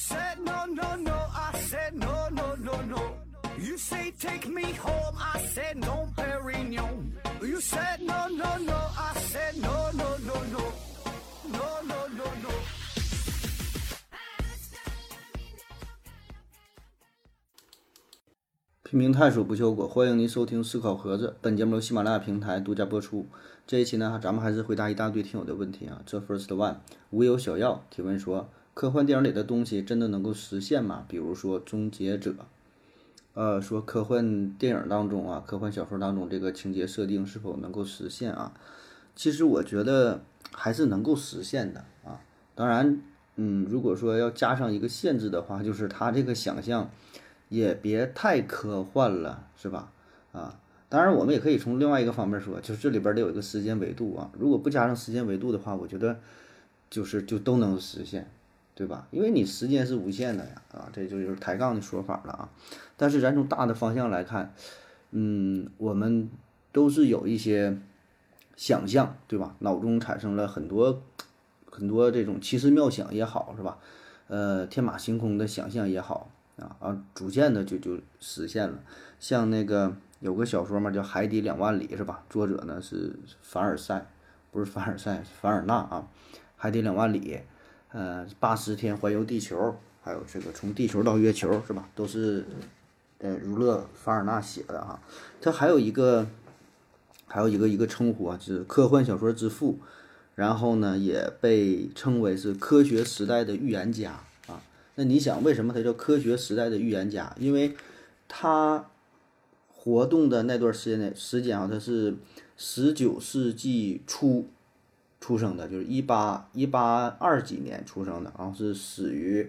said no, no, no. I said no, no, no, no. You say take me home. I said no, Perignon. You said no, no, no. I said no, no, no, no. No, no, no, no. 拼命探索不求果，欢迎您收听思考盒子。本节目由喜马拉雅平台独家播出。这一期呢，咱们还是回答一大堆听友的问题啊。这 first one，无有小药提问说，科幻电影里的东西真的能够实现吗？比如说《终结者》，呃，说科幻电影当中啊，科幻小说当中这个情节设定是否能够实现啊？其实我觉得还是能够实现的啊。当然，嗯，如果说要加上一个限制的话，就是他这个想象。也别太科幻了，是吧？啊，当然我们也可以从另外一个方面说，就是这里边得有一个时间维度啊。如果不加上时间维度的话，我觉得就是就都能实现，对吧？因为你时间是无限的呀，啊，这就是抬杠的说法了啊。但是咱从大的方向来看，嗯，我们都是有一些想象，对吧？脑中产生了很多很多这种奇思妙想也好，是吧？呃，天马行空的想象也好。啊啊，逐渐的就就实现了。像那个有个小说嘛，叫《海底两万里》，是吧？作者呢是凡尔赛，不是凡尔赛，凡尔纳啊。《海底两万里》，呃，八十天环游地球，还有这个从地球到月球，是吧？都是呃，儒勒凡尔纳写的哈。他还有一个，还有一个一个称呼啊，就是科幻小说之父，然后呢也被称为是科学时代的预言家啊。那你想，为什么他叫科学时代的预言家？因为，他活动的那段时间内时间啊，他是十九世纪初出生的，就是一八一八二几年出生的，然后是死于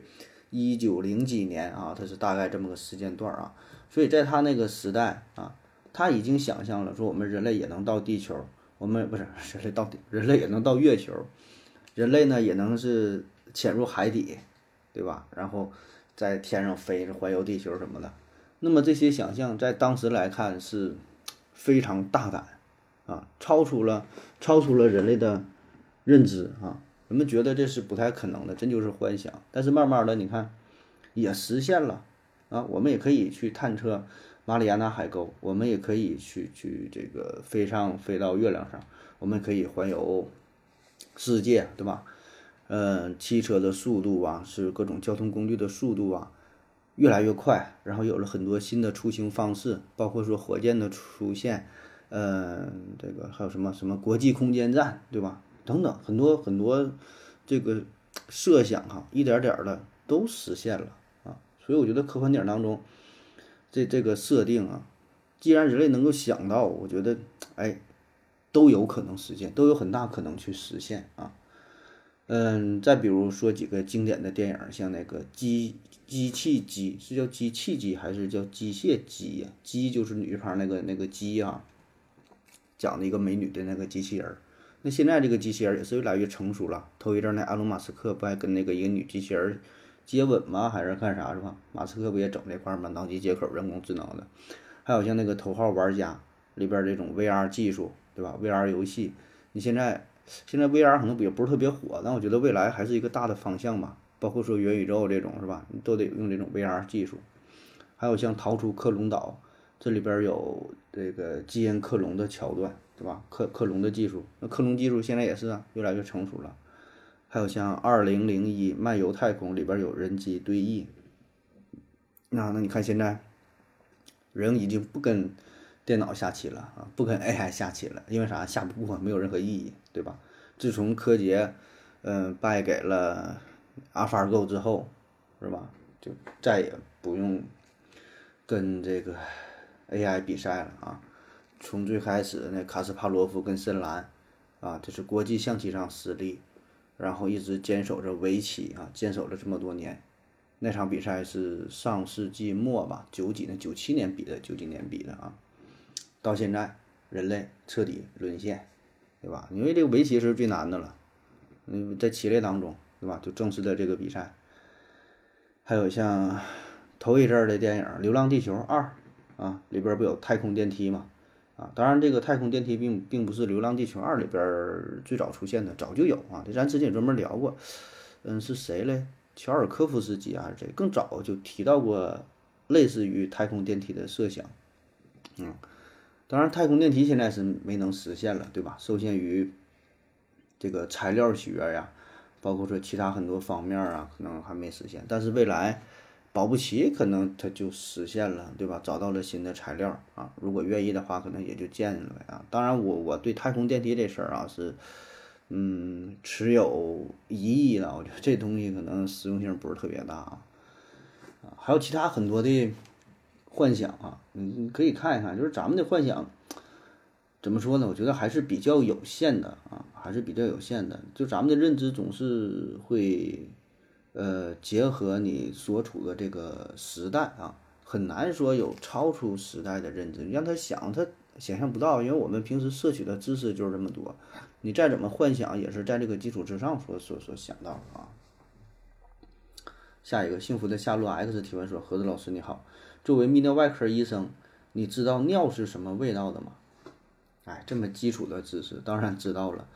一九零几年啊，他是大概这么个时间段啊。所以在他那个时代啊，他已经想象了说，我们人类也能到地球，我们不是 人类到底，人类也能到月球，人类呢也能是潜入海底。对吧？然后在天上飞着环游地球什么的，那么这些想象在当时来看是非常大胆啊，超出了超出了人类的认知啊，人们觉得这是不太可能的，真就是幻想。但是慢慢的，你看也实现了啊，我们也可以去探测马里亚纳海沟，我们也可以去去这个飞上飞到月亮上，我们可以环游世界，对吧？嗯，汽车的速度啊，是各种交通工具的速度啊，越来越快。然后有了很多新的出行方式，包括说火箭的出现，嗯，这个还有什么什么国际空间站，对吧？等等，很多很多这个设想哈，一点点的都实现了啊。所以我觉得科幻电影当中这这个设定啊，既然人类能够想到，我觉得哎，都有可能实现，都有很大可能去实现啊。嗯，再比如说几个经典的电影，像那个机机器机是叫机器机还是叫机械机呀？机就是女旁那个那个机啊，讲的一个美女的那个机器人儿。那现在这个机器人也是越来越成熟了。头一阵那埃隆马斯克不还跟那个一个女机器人接吻吗？还是干啥是吧？马斯克不也整这块儿吗？脑机接口、人工智能的，还有像那个头号玩家里边这种 VR 技术，对吧？VR 游戏，你现在。现在 VR 可能也不是特别火，但我觉得未来还是一个大的方向吧。包括说元宇宙这种是吧，你都得用这种 VR 技术。还有像逃出克隆岛，这里边有这个基因克隆的桥段，对吧？克克隆的技术，那克隆技术现在也是啊，越来越成熟了。还有像二零零一漫游太空里边有人机对弈。那那你看现在，人已经不跟。电脑下棋了啊，不跟 AI 下棋了，因为啥？下不过，没有任何意义，对吧？自从柯洁，嗯，败给了 AlphaGo 之后，是吧？就再也不用跟这个 AI 比赛了啊。从最开始那卡斯帕罗夫跟深蓝，啊，这是国际象棋上失利，然后一直坚守着围棋啊，坚守了这么多年。那场比赛是上世纪末吧，九几年、九七年比的，九几年比的啊。到现在，人类彻底沦陷，对吧？因为这个围棋是最难的了，嗯，在棋类当中，对吧？就正式的这个比赛，还有像头一阵儿的电影《流浪地球二》啊，里边不有太空电梯嘛？啊，当然这个太空电梯并并不是《流浪地球二》里边最早出现的，早就有啊。咱之前也专门聊过，嗯，是谁嘞？乔尔科夫斯基，还是谁更早就提到过类似于太空电梯的设想。嗯，当然，太空电梯现在是没能实现了，对吧？受限于这个材料学呀，包括说其他很多方面啊，可能还没实现。但是未来，保不齐可能它就实现了，对吧？找到了新的材料啊，如果愿意的话，可能也就建了呗啊。当然，我我对太空电梯这事儿啊是，嗯，持有疑义的。我觉得这东西可能实用性不是特别大啊。啊，还有其他很多的幻想啊，你可以看一看，就是咱们的幻想。怎么说呢？我觉得还是比较有限的啊，还是比较有限的。就咱们的认知总是会，呃，结合你所处的这个时代啊，很难说有超出时代的认知。让他想，他想象不到，因为我们平时摄取的知识就是这么多，你再怎么幻想，也是在这个基础之上所所所想到的啊。下一个，幸福的夏洛 X 提问说：何子老师你好，作为泌尿外科医生，你知道尿是什么味道的吗？哎，这么基础的知识当然知道了。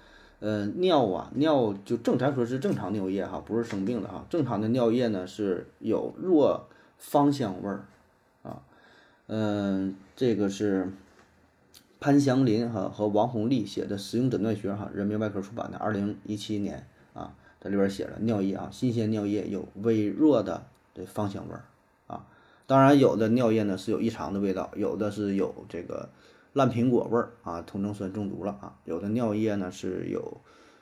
呃，尿啊，尿就正常说是正常尿液哈，不是生病的哈。正常的尿液呢是有弱芳香味儿啊。嗯，这个是潘祥林哈和王红丽写的《实用诊断学》哈，人民外科出版的，二零一七年啊，在里边写了尿液啊，新鲜尿液有微弱的这芳香味儿啊。当然，有的尿液呢是有异常的味道，有的是有这个。烂苹果味儿啊，酮症酸中毒了啊！有的尿液呢是有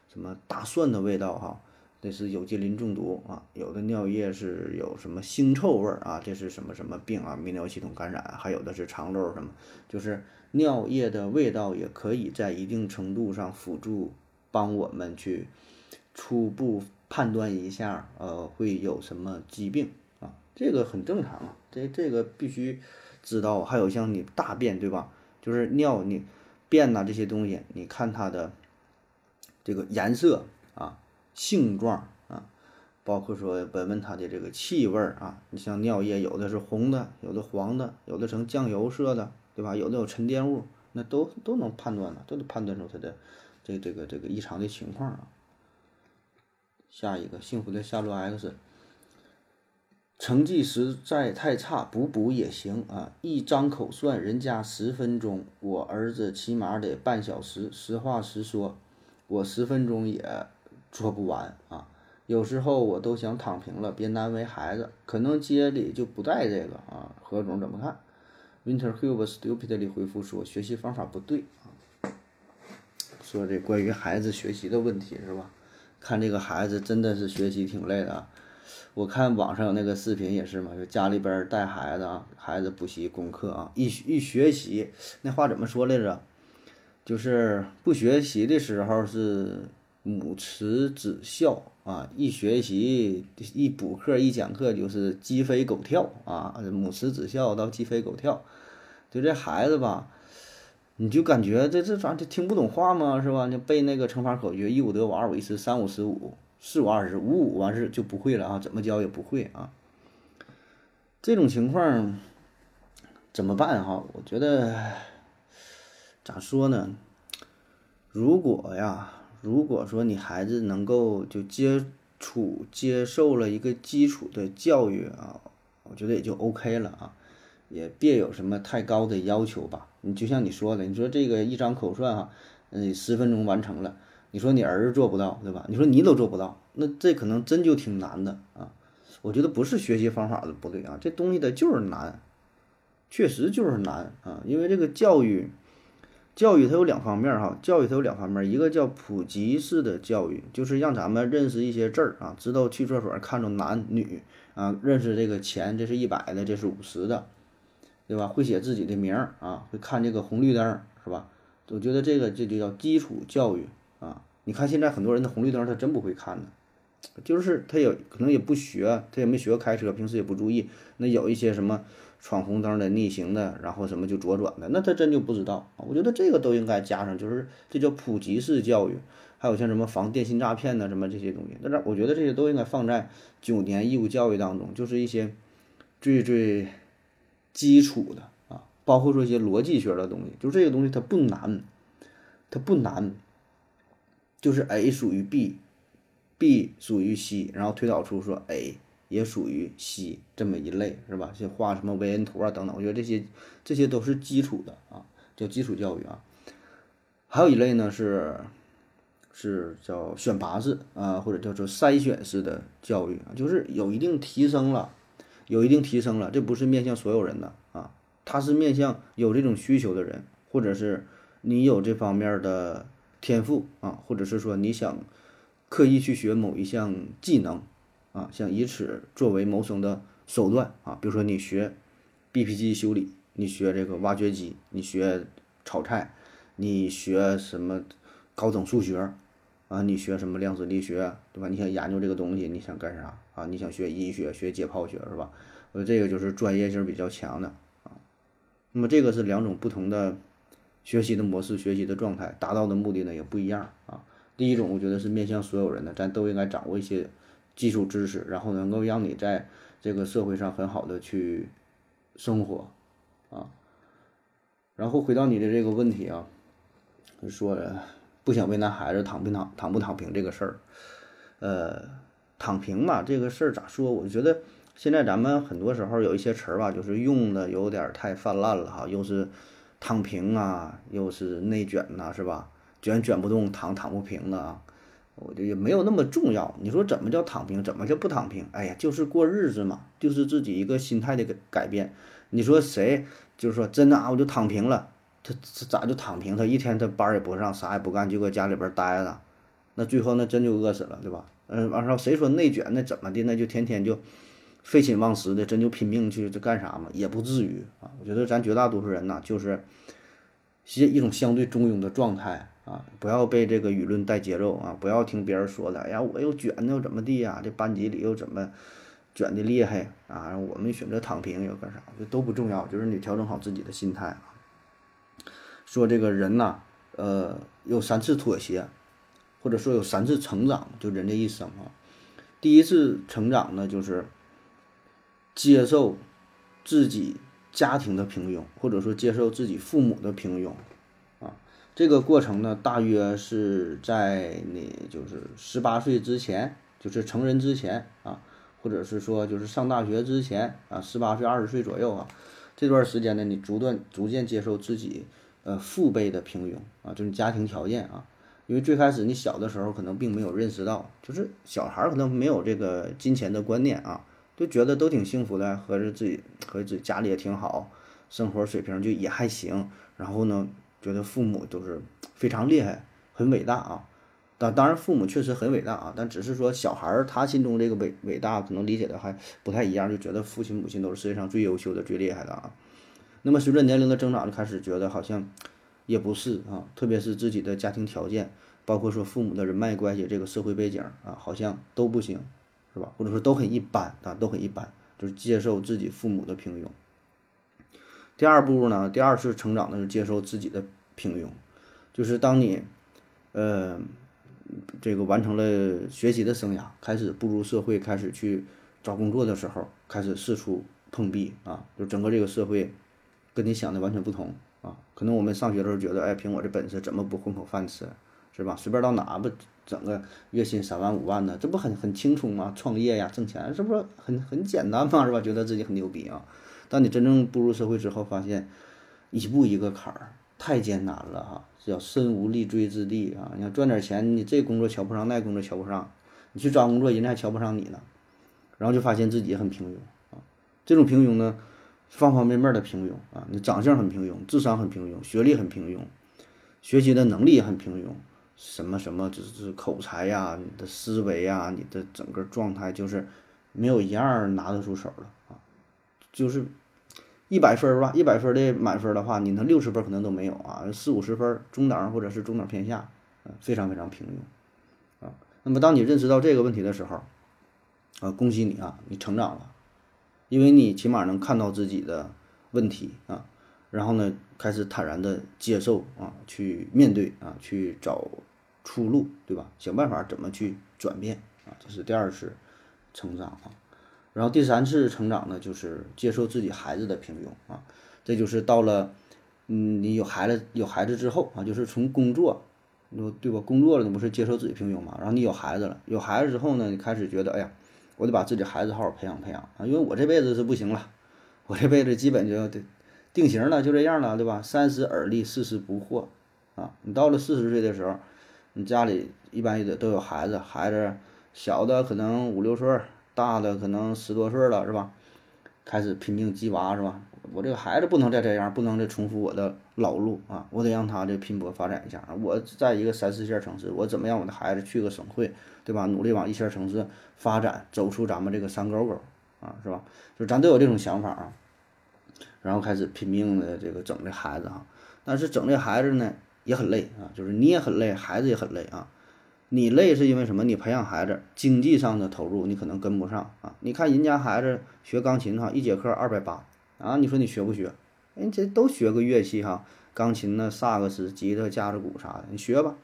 什么大蒜的味道哈，这是有机磷中毒啊。有的尿液是有什么腥臭味儿啊，这是什么什么病啊？泌尿系统感染。还有的是肠漏什么，就是尿液的味道也可以在一定程度上辅助帮我们去初步判断一下，呃，会有什么疾病啊？这个很正常啊，这这个必须知道。还有像你大便对吧？就是尿你便呐这些东西，你看它的这个颜色啊、性状啊，包括说闻闻它的这个气味啊。你像尿液，有的是红的，有的黄的，有的成酱油色的，对吧？有的有沉淀物，那都都能判断的，都能判断出它的这这个这个异常的情况啊。下一个幸福的夏洛 X。成绩实在太差，补补也行啊！一张口算，人家十分钟，我儿子起码得半小时。实话实说，我十分钟也做不完啊！有时候我都想躺平了，别难为孩子。可能街里就不带这个啊？何总怎么看？Winter Hube stupidly 回复说：学习方法不对啊！说这关于孩子学习的问题是吧？看这个孩子真的是学习挺累的。我看网上有那个视频也是嘛，就家里边带孩子啊，孩子补习功课啊，一一学习，那话怎么说来着？就是不学习的时候是母慈子孝啊，一学习一补课一讲课就是鸡飞狗跳啊，母慈子孝到鸡飞狗跳。就这孩子吧，你就感觉这这咋就听不懂话吗？是吧？就背那个乘法口诀，一五得五，二五一十，三五十五。四五二十五五完事就不会了啊！怎么教也不会啊！这种情况怎么办哈？我觉得咋说呢？如果呀，如果说你孩子能够就接触接受了一个基础的教育啊，我觉得也就 OK 了啊，也别有什么太高的要求吧。你就像你说的，你说这个一张口算哈，嗯，十分钟完成了。你说你儿子做不到，对吧？你说你都做不到，那这可能真就挺难的啊！我觉得不是学习方法的不对啊，这东西它就是难，确实就是难啊！因为这个教育，教育它有两方面哈，教育它有两方面，一个叫普及式的教育，就是让咱们认识一些字儿啊，知道去厕所看着男女啊，认识这个钱，这是一百的，这是五十的，对吧？会写自己的名儿啊，会看这个红绿灯，是吧？我觉得这个这就叫基础教育。啊，你看现在很多人的红绿灯他真不会看呢，就是他也可能也不学，他也没学开车，平时也不注意。那有一些什么闯红灯的、逆行的，然后什么就左转的，那他真就不知道啊。我觉得这个都应该加上，就是这叫普及式教育。还有像什么防电信诈骗呢，什么这些东西，但是我觉得这些都应该放在九年义务教育当中，就是一些最最基础的啊，包括说一些逻辑学的东西，就这个东西它不难，它不难。就是 A 属于 B，B 属于 C，然后推导出说 A 也属于 C 这么一类，是吧？就画什么维恩图啊等等，我觉得这些这些都是基础的啊，叫基础教育啊。还有一类呢是是叫选拔式啊，或者叫做筛选式的教育啊，就是有一定提升了，有一定提升了，这不是面向所有人的啊，它是面向有这种需求的人，或者是你有这方面的天赋啊，或者是说你想刻意去学某一项技能啊，想以此作为谋生的手段啊，比如说你学 BP 机修理，你学这个挖掘机，你学炒菜。你学什么高等数学啊？你学什么量子力学，对吧？你想研究这个东西，你想干啥啊？你想学医学、学解剖学是吧？我这个就是专业性比较强的啊。那么这个是两种不同的学习的模式、学习的状态，达到的目的呢也不一样啊。第一种我觉得是面向所有人的，咱都应该掌握一些基础知识，然后能够让你在这个社会上很好的去生活啊。然后回到你的这个问题啊。说不想为难孩子躺平躺躺不躺平这个事儿，呃，躺平嘛，这个事儿咋说？我觉得现在咱们很多时候有一些词儿吧，就是用的有点太泛滥了哈，又是躺平啊，又是内卷呐，是吧？卷卷不动，躺躺不平的啊，我就也没有那么重要。你说怎么叫躺平？怎么叫不躺平？哎呀，就是过日子嘛，就是自己一个心态的改改变。你说谁就是说真的啊，我就躺平了。他咋就躺平？他一天他班也不上，啥也不干，就搁家里边待着，那最后那真就饿死了，对吧？嗯，完后谁说内卷？那怎么的？那就天天就废寝忘食的，真就拼命去干啥嘛？也不至于啊。我觉得咱绝大多数人呐，就是一一种相对中庸的状态啊，不要被这个舆论带节奏啊，不要听别人说的，哎呀，我又卷的又怎么地呀？这班级里又怎么卷的厉害啊？我们选择躺平又干啥？这都不重要，就是你调整好自己的心态啊。说这个人呐，呃，有三次妥协，或者说有三次成长，就人这一生啊。第一次成长呢，就是接受自己家庭的平庸，或者说接受自己父母的平庸啊。这个过程呢，大约是在你就是十八岁之前，就是成人之前啊，或者是说就是上大学之前啊，十八岁二十岁左右啊，这段时间呢，你逐段逐渐接受自己。呃，父辈的平庸啊，就是家庭条件啊，因为最开始你小的时候可能并没有认识到，就是小孩可能没有这个金钱的观念啊，就觉得都挺幸福的，合着自己和自己家里也挺好，生活水平就也还行，然后呢，觉得父母都是非常厉害，很伟大啊。当当然父母确实很伟大啊，但只是说小孩儿他心中这个伟伟大可能理解的还不太一样，就觉得父亲母亲都是世界上最优秀的、最厉害的啊。那么随着年龄的增长，就开始觉得好像也不是啊，特别是自己的家庭条件，包括说父母的人脉关系、这个社会背景啊，好像都不行，是吧？或者说都很一般啊，都很一般，就是接受自己父母的平庸。第二步呢，第二次成长呢是接受自己的平庸，就是当你呃这个完成了学习的生涯，开始步入社会，开始去找工作的时候，开始四处碰壁啊，就整个这个社会。跟你想的完全不同啊！可能我们上学的时候觉得，哎，凭我这本事怎么不混口饭吃，是吧？随便到哪不整个月薪三万五万的，这不很很轻松吗？创业呀，挣钱，这不是很很简单吗？是吧？觉得自己很牛逼啊！当你真正步入社会之后，发现一步一个坎儿，太艰难了哈！叫身无立锥之地啊！你要赚点钱，你这工作瞧不上，那工作瞧不上，你去找工作，人家还瞧不上你呢，然后就发现自己很平庸啊！这种平庸呢？方方面面的平庸啊，你长相很平庸，智商很平庸，学历很平庸，学习的能力也很平庸，什么什么就是口才呀，你的思维呀，你的整个状态就是没有一样拿得出手的啊，就是一百分儿吧，一百分的满分的话，你那六十分可能都没有啊，四五十分中等或者是中等偏下，非常非常平庸啊。那么当你认识到这个问题的时候，啊，恭喜你啊，你成长了。因为你起码能看到自己的问题啊，然后呢，开始坦然的接受啊，去面对啊，去找出路，对吧？想办法怎么去转变啊，这是第二次成长啊。然后第三次成长呢，就是接受自己孩子的平庸啊，这就是到了嗯，你有孩子有孩子之后啊，就是从工作你对吧？工作了，你不是接受自己平庸嘛？然后你有孩子了，有孩子之后呢，你开始觉得，哎呀，我得把自己孩子好好培养培养啊，因为我这辈子是不行了，我这辈子基本就得定型了，就这样了，对吧？三十而立，四十不惑啊。你到了四十岁的时候，你家里一般也得都有孩子，孩子小的可能五六岁，大的可能十多岁了，是吧？开始拼命鸡娃，是吧？我这个孩子不能再这样，不能再重复我的老路啊！我得让他这拼搏发展一下！我在一个三四线城市，我怎么让我的孩子去个省会，对吧？努力往一线城市发展，走出咱们这个山沟沟啊，是吧？就咱都有这种想法啊，然后开始拼命的这个整这孩子啊，但是整这孩子呢也很累啊，就是你也很累，孩子也很累啊。你累是因为什么？你培养孩子经济上的投入你可能跟不上啊。你看人家孩子学钢琴哈，一节课二百八。啊，你说你学不学？人这都学个乐器哈，钢琴呢、萨克斯、吉他、架子鼓啥的，你学吧。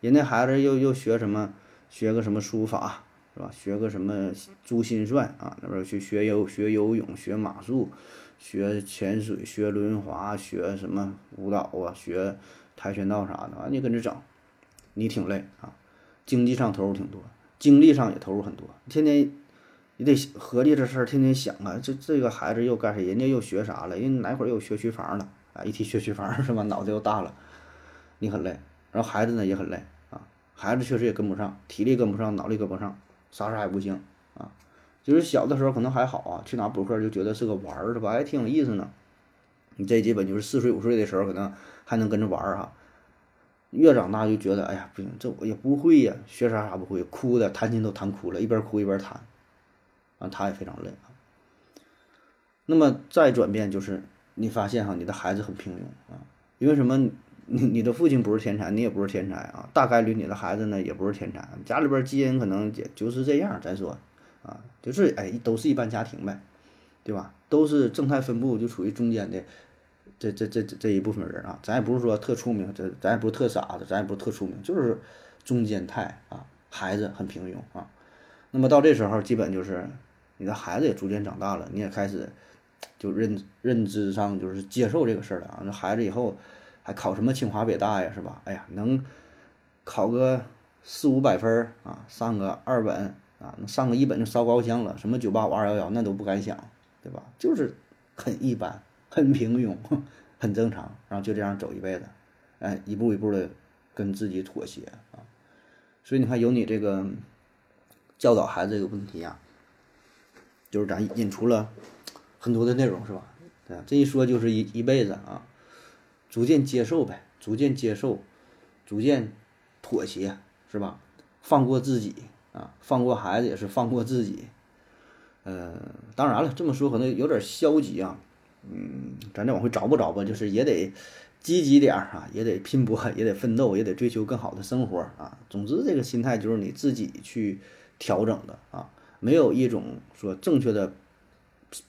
人家孩子又又学什么？学个什么书法是吧？学个什么珠心算啊？那边去学游学游泳、学马术、学潜水、学轮滑、学什么舞蹈啊？学跆拳道啥的，完你跟着整，你挺累啊。经济上投入挺多，精力上也投入很多，天天。你得合计这事儿，天天想啊，这这个孩子又干啥？人家又学啥了？人哪会儿又学区房了？啊，一提学区房 是吧？脑袋又大了，你很累，然后孩子呢也很累啊。孩子确实也跟不上，体力跟不上，脑力跟不上，啥啥也不行啊。就是小的时候可能还好啊，去哪补课就觉得是个玩儿是吧？还挺有意思呢。你这基本就是四岁五岁的时候可能还能跟着玩儿哈，越长大就觉得哎呀不行，这我也不会呀，学啥啥不会，哭的弹琴都弹哭了，一边哭一边弹。啊，他也非常累。那么再转变就是，你发现哈，你的孩子很平庸啊，因为什么？你你的父亲不是天才，你也不是天才啊，大概率你的孩子呢也不是天才，家里边基因可能也就是这样。咱说啊，就是哎，都是一般家庭呗，对吧？都是正态分布，就处于中间的这这这这一部分人啊。咱也不是说特出名，这咱也不是特傻子，咱也不是特出名，就是中间态啊。孩子很平庸啊。那么到这时候，基本就是。你的孩子也逐渐长大了，你也开始就认认知上就是接受这个事儿了啊。那孩子以后还考什么清华北大呀，是吧？哎呀，能考个四五百分啊，上个二本啊，上个一本就烧高香了。什么九八五二幺幺那都不敢想，对吧？就是很一般，很平庸，很正常。然后就这样走一辈子，哎，一步一步的跟自己妥协啊。所以你看，有你这个教导孩子这个问题啊。就是咱引出了很多的内容，是吧？对这一说就是一一辈子啊，逐渐接受呗，逐渐接受，逐渐妥协，是吧？放过自己啊，放过孩子也是放过自己。呃，当然了，这么说可能有点消极啊。嗯，咱再往回找不找吧，就是也得积极点儿啊，也得拼搏，也得奋斗，也得追求更好的生活啊。总之，这个心态就是你自己去调整的啊。没有一种说正确的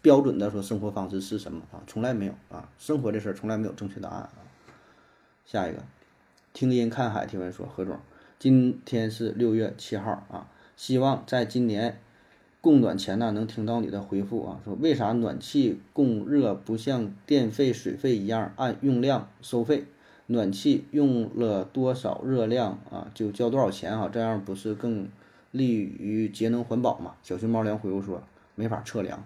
标准的说生活方式是什么啊？从来没有啊！生活这事儿从来没有正确答案啊！下一个，听音看海听闻说何总，今天是六月七号啊，希望在今年供暖前呢能听到你的回复啊，说为啥暖气供热不像电费水费一样按用量收费？暖气用了多少热量啊就交多少钱啊？这样不是更？利于节能环保嘛？小熊猫粮回复说没法测量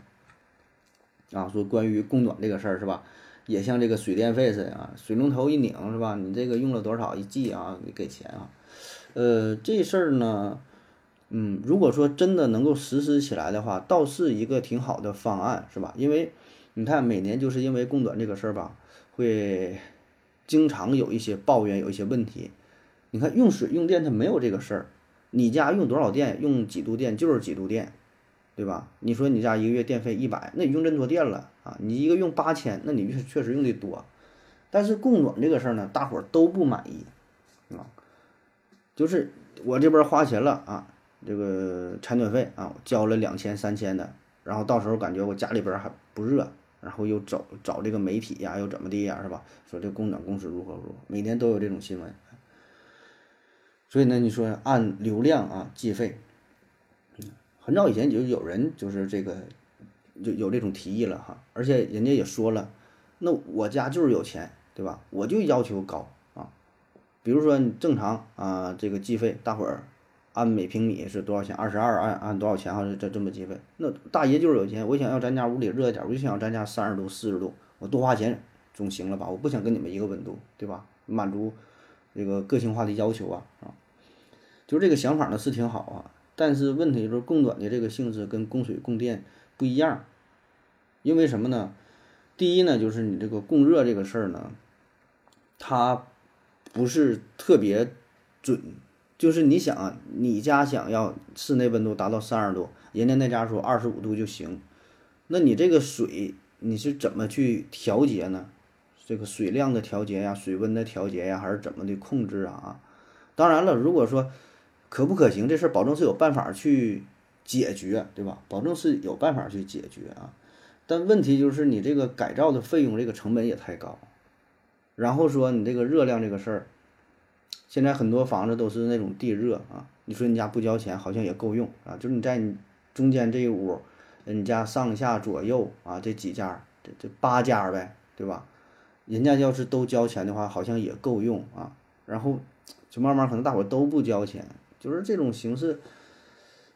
啊。说关于供暖这个事儿是吧？也像这个水电费似的啊，水龙头一拧是吧？你这个用了多少一季啊？你给钱啊？呃，这事儿呢，嗯，如果说真的能够实施起来的话，倒是一个挺好的方案是吧？因为你看每年就是因为供暖这个事儿吧，会经常有一些抱怨，有一些问题。你看用水用电它没有这个事儿。你家用多少电，用几度电就是几度电，对吧？你说你家一个月电费一百，那你用这么多电了啊？你一个用八千，那你确确实用的多。但是供暖这个事儿呢，大伙儿都不满意啊。就是我这边花钱了啊，这个采暖费啊，交了两千三千的，然后到时候感觉我家里边还不热，然后又找找这个媒体呀，又怎么的呀，是吧？说这供暖公司如何如何，每年都有这种新闻。所以呢，你说按流量啊计费，很早以前就有人就是这个就有这种提议了哈，而且人家也说了，那我家就是有钱，对吧？我就要求高啊，比如说你正常啊，这个计费，大伙儿按每平米是多少钱？二十二，按按多少钱？哈，是这这么计费。那大爷就是有钱，我想要咱家屋里热一点，我就想要咱家三十度、四十度，我多花钱总行了吧？我不想跟你们一个温度，对吧？满足这个个性化的要求啊啊！就这个想法呢是挺好啊，但是问题就是供暖的这个性质跟供水供电不一样，因为什么呢？第一呢，就是你这个供热这个事儿呢，它不是特别准。就是你想啊，你家想要室内温度达到三十度，人家那家说二十五度就行，那你这个水你是怎么去调节呢？这个水量的调节呀，水温的调节呀，还是怎么的控制啊？当然了，如果说可不可行，这事儿保证是有办法去解决，对吧？保证是有办法去解决啊。但问题就是你这个改造的费用，这个成本也太高。然后说你这个热量这个事儿。现在很多房子都是那种地热啊，你说你家不交钱好像也够用啊，就是你在你中间这一屋，你家上下左右啊这几家，这这八家呗，对吧？人家要是都交钱的话，好像也够用啊。然后就慢慢可能大伙都不交钱，就是这种形式，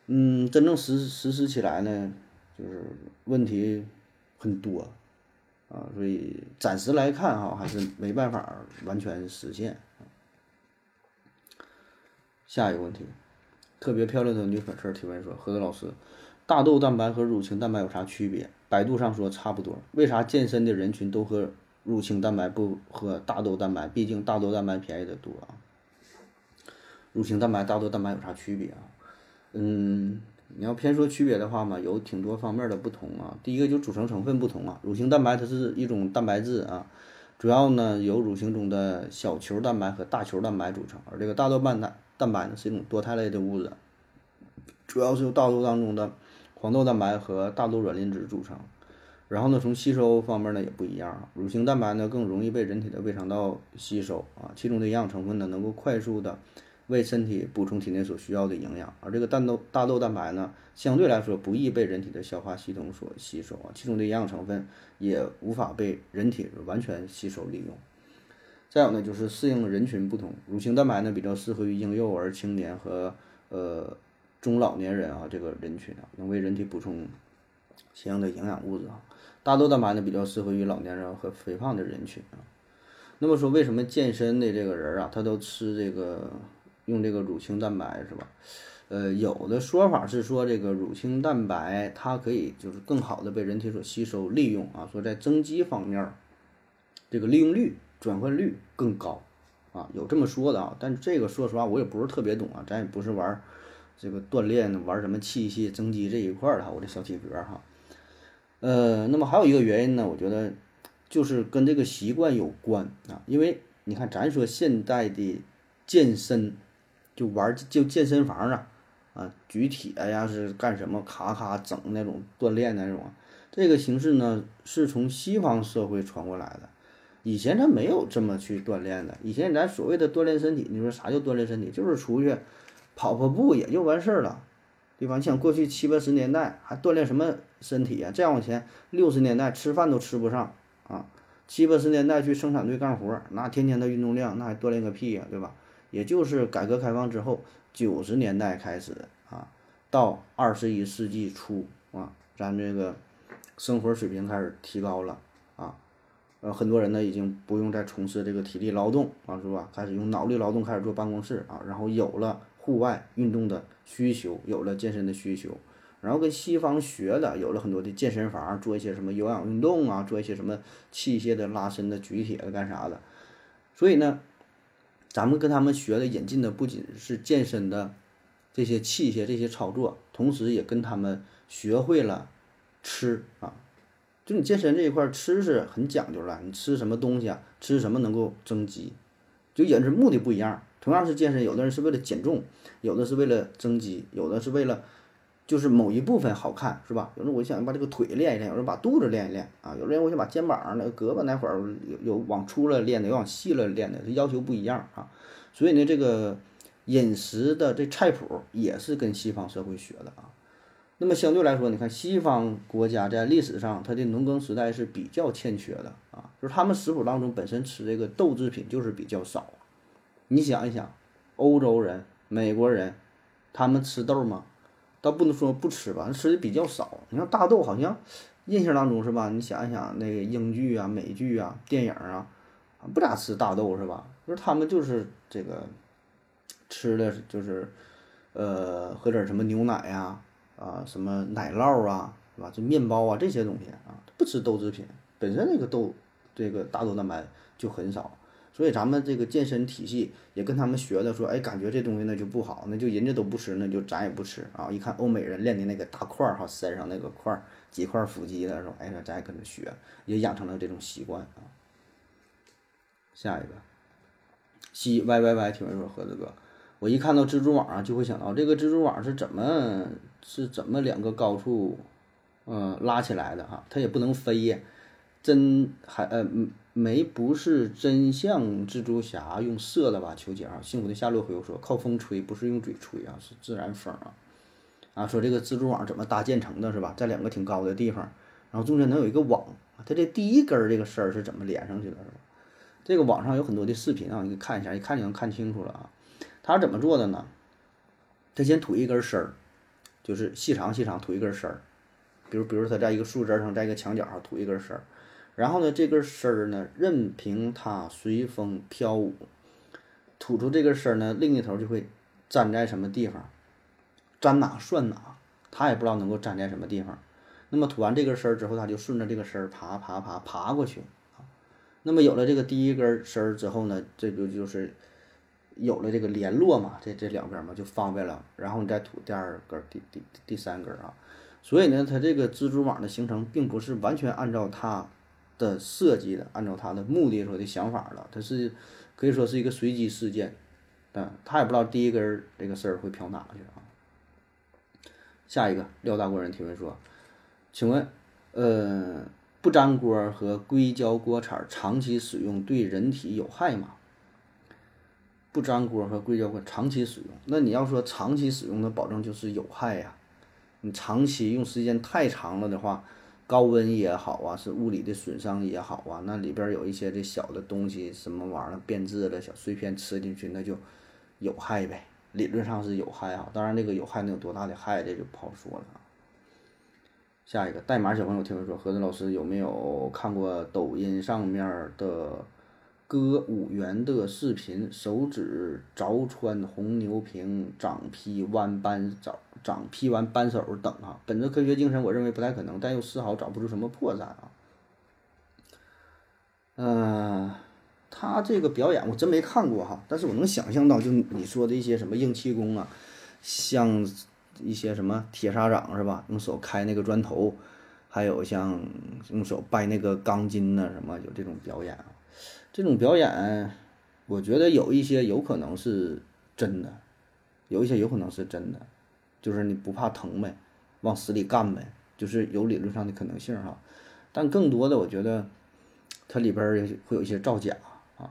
嗯，真正实实施起来呢，就是问题很多啊，所以暂时来看哈，还是没办法完全实现。下一个问题，特别漂亮的女粉丝提问说：“何子老师，大豆蛋白和乳清蛋白有啥区别？百度上说差不多，为啥健身的人群都喝乳清蛋白不喝大豆蛋白？毕竟大豆蛋白便宜的多啊。乳清蛋白、大豆蛋白有啥区别啊？嗯，你要偏说区别的话嘛，有挺多方面的不同啊。第一个就组成成分不同啊，乳清蛋白它是一种蛋白质啊。”主要呢由乳清中的小球蛋白和大球蛋白组成，而这个大豆蛋白蛋白呢是一种多肽类的物质，主要是由大豆当中的黄豆蛋白和大豆卵磷脂组成。然后呢从吸收方面呢也不一样，乳清蛋白呢更容易被人体的胃肠道吸收啊，其中的营养成分呢能够快速的。为身体补充体内所需要的营养，而这个蛋豆大豆蛋白呢，相对来说不易被人体的消化系统所吸收啊，其中的营养成分也无法被人体完全吸收利用。再有呢，就是适应人群不同，乳清蛋白呢比较适合于婴幼儿、青年和呃中老年人啊这个人群啊，能为人体补充相应的营养物质啊。大豆蛋白呢比较适合于老年人和肥胖的人群啊。那么说，为什么健身的这个人啊，他都吃这个？用这个乳清蛋白是吧？呃，有的说法是说这个乳清蛋白它可以就是更好的被人体所吸收利用啊，说在增肌方面，这个利用率、转换率更高啊，有这么说的啊。但这个说实话我也不是特别懂啊，咱也不是玩这个锻炼玩什么器械增肌这一块儿的哈，我这小体格哈。呃，那么还有一个原因呢，我觉得就是跟这个习惯有关啊，因为你看咱说现在的健身。就玩就健身房啊，啊举铁呀是干什么？咔咔整那种锻炼那种，这个形式呢是从西方社会传过来的。以前咱没有这么去锻炼的。以前咱所谓的锻炼身体，你说啥叫锻炼身体？就是出去跑跑步也就完事儿了，对吧？你想过去七八十年代还锻炼什么身体啊？再往前六十年代吃饭都吃不上啊，七八十年代去生产队干活，那天天的运动量，那还锻炼个屁呀，对吧？也就是改革开放之后，九十年代开始啊，到二十一世纪初啊，咱这个生活水平开始提高了啊，呃，很多人呢已经不用再从事这个体力劳动啊，是吧？开始用脑力劳动，开始坐办公室啊，然后有了户外运动的需求，有了健身的需求，然后跟西方学的，有了很多的健身房，做一些什么有氧运动啊，做一些什么器械的拉伸的、举铁的、干啥的，所以呢。咱们跟他们学的引进的不仅是健身的这些器械、这些操作，同时也跟他们学会了吃啊。就你健身这一块吃是很讲究了，你吃什么东西啊？吃什么能够增肌？就也是目的不一样。同样是健身，有的人是为了减重，有的是为了增肌，有的是为了就是某一部分好看，是吧？有人我想把这个腿练一练，有人把肚子练一练啊，有人我想把肩膀那个胳膊那会儿有有往粗了练的，有往细了练的，这要求不一样啊。所以呢，这个饮食的这菜谱也是跟西方社会学的啊。那么相对来说，你看西方国家在历史上它的农耕时代是比较欠缺的啊，就是他们食谱当中本身吃这个豆制品就是比较少你想一想，欧洲人、美国人，他们吃豆吗？倒不能说不吃吧，吃的比较少。你像大豆好像印象当中是吧？你想一想那个英剧啊、美剧啊、电影啊，不咋吃大豆是吧？就是他们就是这个吃的就是呃喝点什么牛奶呀啊什么奶酪啊是吧？就面包啊这些东西啊，不吃豆制品，本身那个豆这个大豆蛋白就很少。所以咱们这个健身体系也跟他们学的，说，哎，感觉这东西那就不好，那就人家都不吃，那就咱也不吃啊。一看欧美人练的那个大块儿哈，身上那个块儿几块腹肌的时候，哎，咱也跟着学，也养成了这种习惯啊。下一个西 Y Y Y 提问说，盒子哥，我一看到蜘蛛网啊，就会想到这个蜘蛛网是怎么是怎么两个高处，嗯，拉起来的哈，它也不能飞呀，真还呃嗯。没不是真像蜘蛛侠用色的吧？求解啊！幸福的夏洛回复说：“靠风吹，不是用嘴吹啊，是自然风啊。”啊，说这个蜘蛛网怎么搭建成的，是吧？在两个挺高的地方，然后中间能有一个网，它这第一根这个丝儿是怎么连上去的，是吧？这个网上有很多的视频啊，你看一下，一看就能看清楚了啊。它是怎么做的呢？他先吐一根丝儿，就是细长细长吐一根丝儿，比如比如他在一个树枝上，在一个墙角上吐一根丝儿。然后呢，这根丝儿呢，任凭它随风飘舞，吐出这根丝儿呢，另一头就会粘在什么地方，粘哪算哪，它也不知道能够粘在什么地方。那么吐完这根丝儿之后，它就顺着这个丝儿爬爬爬爬过去。那么有了这个第一根丝儿之后呢，这就就是有了这个联络嘛，这这两边嘛就方便了。然后你再吐第二根、第第第三根啊。所以呢，它这个蜘蛛网的形成并不是完全按照它。的设计的，按照他的目的说的想法了，他是可以说是一个随机事件，但他也不知道第一根这个丝儿会飘哪去啊。下一个廖大国人提问说：“请问，呃，不粘锅和硅胶锅铲长期使用对人体有害吗？”不粘锅和硅胶锅长期使用，那你要说长期使用，那保证就是有害呀。你长期用时间太长了的话。高温也好啊，是物理的损伤也好啊，那里边有一些这小的东西，什么玩意儿变质了，小碎片吃进去，那就有害呗。理论上是有害啊，当然那个有害能有多大的害，这就不好说了。下一个代码小朋友听说，何子老师有没有看过抖音上面的？歌舞员的视频，手指凿穿红牛瓶，掌劈弯扳手，掌劈完扳手等啊。本着科学精神，我认为不太可能，但又丝毫找不出什么破绽啊。嗯，他这个表演我真没看过哈，但是我能想象到，就你说的一些什么硬气功啊，像一些什么铁砂掌是吧？用手开那个砖头，还有像用手掰那个钢筋呐，什么有这种表演啊。这种表演，我觉得有一些有可能是真的，有一些有可能是真的，就是你不怕疼呗，往死里干呗，就是有理论上的可能性哈。但更多的，我觉得它里边会有一些造假啊。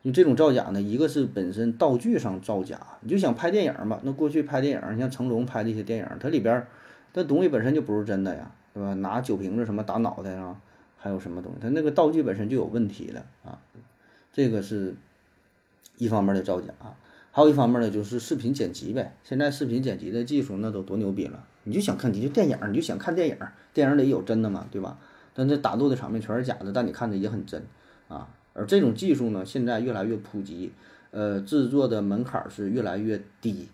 因为这种造假呢，一个是本身道具上造假，你就想拍电影嘛，那过去拍电影，像成龙拍的一些电影，它里边那东西本身就不是真的呀，对吧？拿酒瓶子什么打脑袋啊？还有什么东西？它那个道具本身就有问题了啊，这个是一方面的造假，还有一方面呢，就是视频剪辑呗。现在视频剪辑的技术那都多牛逼了，你就想看，你就电影，你就想看电影，电影里有真的嘛，对吧？但这打斗的场面全是假的，但你看着也很真啊。而这种技术呢，现在越来越普及，呃，制作的门槛是越来越低，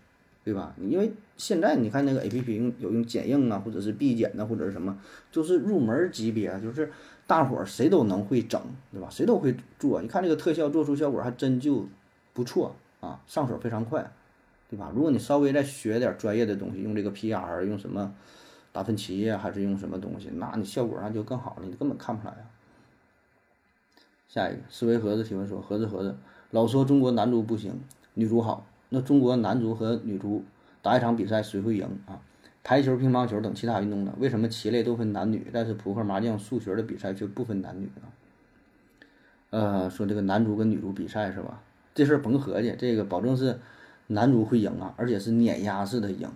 对吧？因为现在你看那个 A P P 用有用剪映啊，或者是 B 剪的，或者是什么，就是入门级别，就是。大伙儿谁都能会整，对吧？谁都会做。你看这个特效做出效果还真就不错啊，上手非常快，对吧？如果你稍微再学点专业的东西，用这个 PR，用什么达芬奇呀，还是用什么东西，那你效果那就更好了，你根本看不出来啊。下一个思维盒子提问说：盒子盒子，老说中国男足不行，女足好，那中国男足和女足打一场比赛谁会赢啊？排球、乒乓球等其他运动呢？为什么棋类都分男女，但是扑克、麻将、数学的比赛却不分男女呢？呃，说这个男足跟女足比赛是吧？这事儿甭合计，这个保证是男足会赢啊，而且是碾压式的赢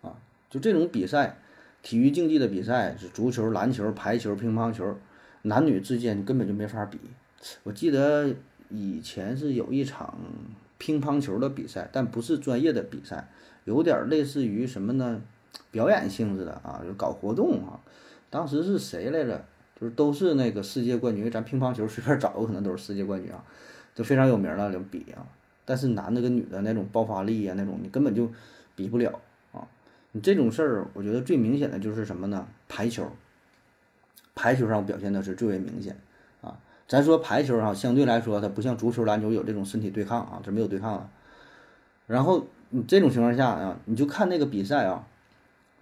啊！就这种比赛，体育竞技的比赛是足球、篮球、排球、乒乓球，男女之间根本就没法比。我记得以前是有一场乒乓球的比赛，但不是专业的比赛，有点类似于什么呢？表演性质的啊，就搞活动啊。当时是谁来着？就是都是那个世界冠军，咱乒乓球随便找个可能都是世界冠军啊，就非常有名了，就比啊。但是男的跟女的那种爆发力啊，那种你根本就比不了啊。你这种事儿，我觉得最明显的就是什么呢？排球。排球上表现的是最为明显啊。咱说排球啊，相对来说它不像足球、篮球有这种身体对抗啊，这没有对抗了。然后你这种情况下啊，你就看那个比赛啊，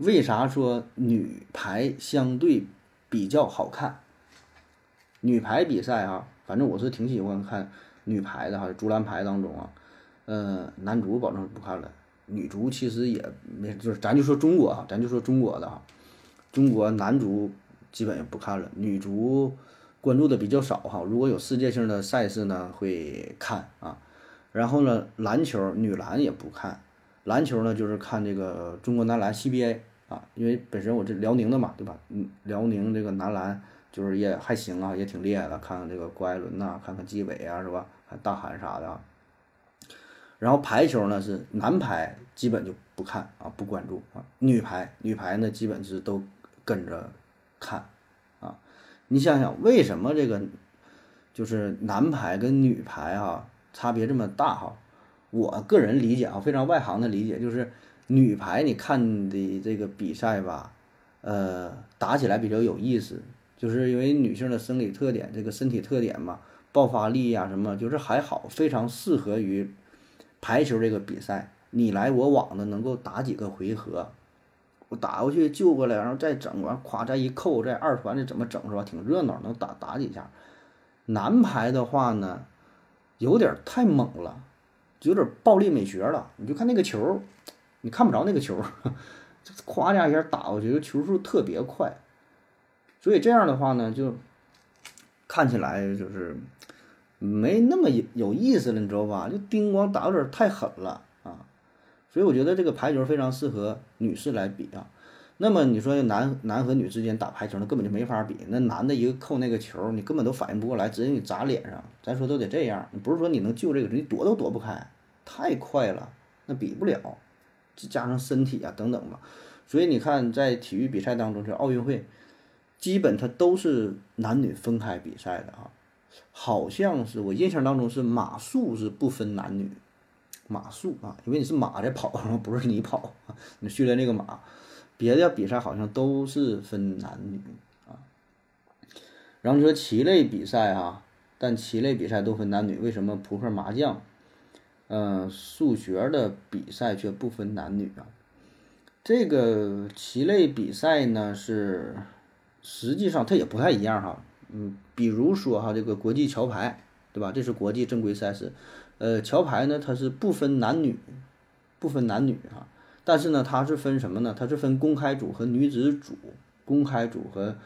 为啥说女排相对？比较好看，女排比赛啊，反正我是挺喜欢看女排的哈，竹篮排当中啊，呃，男足保证不看了，女足其实也没，就是咱就说中国啊，咱就说中国的哈，中国男足基本也不看了，女足关注的比较少哈，如果有世界性的赛事呢会看啊，然后呢，篮球女篮也不看，篮球呢就是看这个中国男篮 CBA。啊，因为本身我这辽宁的嘛，对吧？嗯，辽宁这个男篮就是也还行啊，也挺厉害的。看看这个郭艾伦呐，看看季伟啊，是吧？看大韩啥的啊。然后排球呢是男排基本就不看啊，不关注啊。女排女排呢基本是都跟着看啊。你想想为什么这个就是男排跟女排哈差别这么大哈？我个人理解啊，非常外行的理解就是。女排你看的这个比赛吧，呃，打起来比较有意思，就是因为女性的生理特点，这个身体特点嘛，爆发力呀什么，就是还好，非常适合于排球这个比赛，你来我往的，能够打几个回合，我打过去救过来，然后再整完，咵再一扣，再二传的怎么整是吧？挺热闹，能打打几下。男排的话呢，有点太猛了，有点暴力美学了，你就看那个球。你看不着那个球，就咵家一下打过去，就球速特别快，所以这样的话呢，就看起来就是没那么有有意思了，你知道吧？就叮咣打有点太狠了啊！所以我觉得这个排球非常适合女士来比啊。那么你说男男和女之间打排球，那根本就没法比。那男的一个扣那个球，你根本都反应不过来，直接你砸脸上。咱说都得这样，你不是说你能救这个，你躲都躲不开，太快了，那比不了。加上身体啊等等吧，所以你看，在体育比赛当中，这奥运会基本它都是男女分开比赛的啊。好像是我印象当中是马术是不分男女，马术啊，因为你是马在跑，不是你跑，你训练那个马。别的比赛好像都是分男女啊。然后你说棋类比赛啊，但棋类比赛都分男女，为什么扑克、麻将？嗯，数学的比赛却不分男女啊。这个棋类比赛呢，是实际上它也不太一样哈。嗯，比如说哈，这个国际桥牌，对吧？这是国际正规赛事。呃，桥牌呢，它是不分男女，不分男女哈。但是呢，它是分什么呢？它是分公开组和女子组，公开组和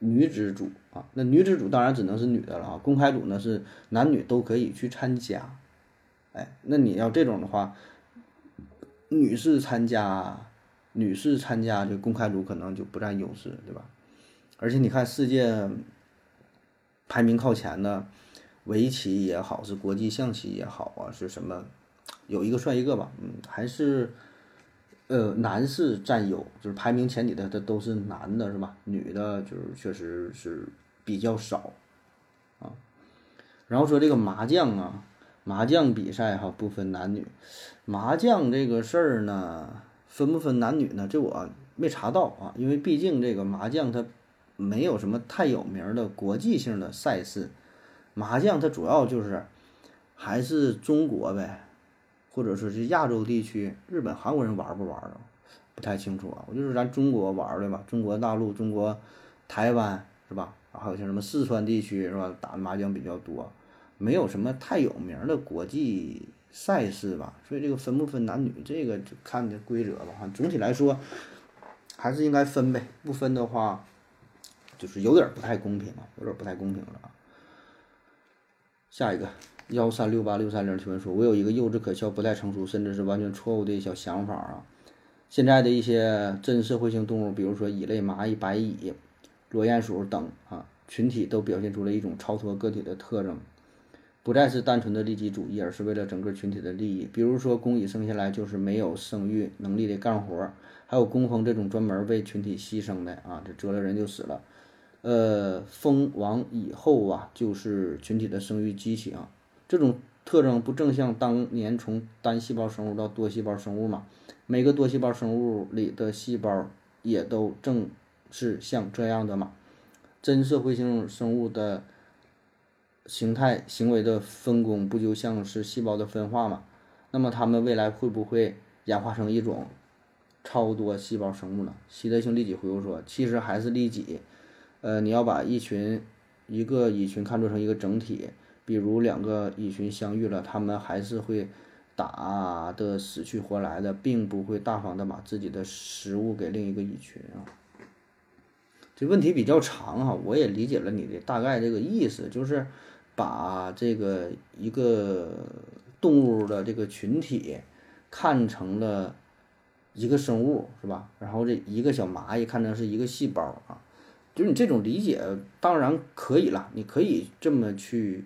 女子组啊。那女子组当然只能是女的了啊。公开组呢是男女都可以去参加。哎，那你要这种的话，女士参加，女士参加这公开组可能就不占优势，对吧？而且你看世界排名靠前的，围棋也好，是国际象棋也好啊，是什么？有一个算一个吧，嗯，还是呃男士占优，就是排名前几的，他都是男的，是吧？女的就是确实是比较少啊。然后说这个麻将啊。麻将比赛哈不分男女，麻将这个事儿呢分不分男女呢？这我没查到啊，因为毕竟这个麻将它没有什么太有名的国际性的赛事，麻将它主要就是还是中国呗，或者说是亚洲地区，日本、韩国人玩不玩啊？不太清楚啊。我就是咱中国玩的吧，中国大陆、中国台湾是吧？还有像什么四川地区是吧？打麻将比较多。没有什么太有名的国际赛事吧，所以这个分不分男女，这个就看这规则吧。哈，总体来说还是应该分呗，不分的话就是有点不太公平啊，有点不太公平了啊。下一个幺三六八六三零提问说：“我有一个幼稚可笑、不太成熟，甚至是完全错误的小想法啊。现在的一些真社会性动物，比如说蚁类、蚂蚁、白蚁、裸鼹鼠等啊，群体都表现出了一种超脱个体的特征。”不再是单纯的利己主义，而是为了整个群体的利益。比如说，工蚁生下来就是没有生育能力的干活儿，还有工蜂这种专门为群体牺牲的啊，这蛰了人就死了。呃，蜂王以后啊，就是群体的生育机器啊，这种特征不正像当年从单细胞生物到多细胞生物嘛？每个多细胞生物里的细胞也都正是像这样的嘛？真社会性生物的形态行为的分工，不就像是细胞的分化嘛？那么它们未来会不会演化成一种超多细胞生物呢？习德性利己回复说，其实还是利己。呃，你要把一群一个蚁群看作成一个整体，比如两个蚁群相遇了，它们还是会打的死去活来的，并不会大方的把自己的食物给另一个蚁群啊。这问题比较长哈，我也理解了你的大概这个意思，就是把这个一个动物的这个群体看成了一个生物是吧？然后这一个小蚂蚁看成是一个细胞啊。就是你这种理解当然可以了，你可以这么去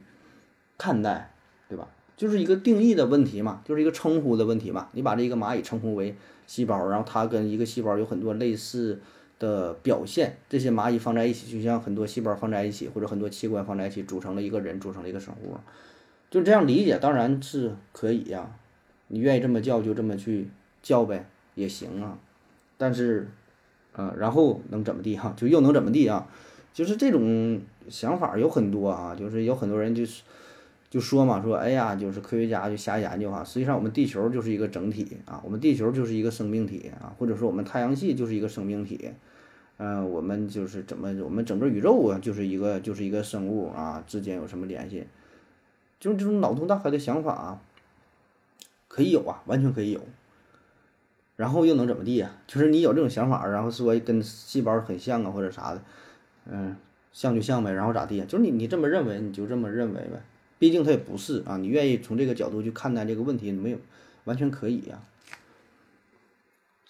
看待，对吧？就是一个定义的问题嘛，就是一个称呼的问题嘛。你把这个蚂蚁称呼为细胞，然后它跟一个细胞有很多类似的表现，这些蚂蚁放在一起，就像很多细胞放在一起，或者很多器官放在一起，组成了一个人，组成了一个生物，就这样理解当然是可以呀。你愿意这么叫就这么去叫呗，也行啊。但是。啊，然后能怎么地哈？就又能怎么地啊？就是这种想法有很多啊，就是有很多人就是就说嘛，说哎呀，就是科学家就瞎研究哈。实际上我们地球就是一个整体啊，我们地球就是一个生命体啊，或者说我们太阳系就是一个生命体。嗯，我们就是怎么，我们整个宇宙啊，就是一个就是一个生物啊，之间有什么联系？就是这种脑洞大开的想法，可以有啊，完全可以有。然后又能怎么地呀？就是你有这种想法，然后说跟细胞很像啊，或者啥的，嗯，像就像呗，然后咋地？就是你你这么认为，你就这么认为呗。毕竟它也不是啊，你愿意从这个角度去看待这个问题，没有完全可以呀。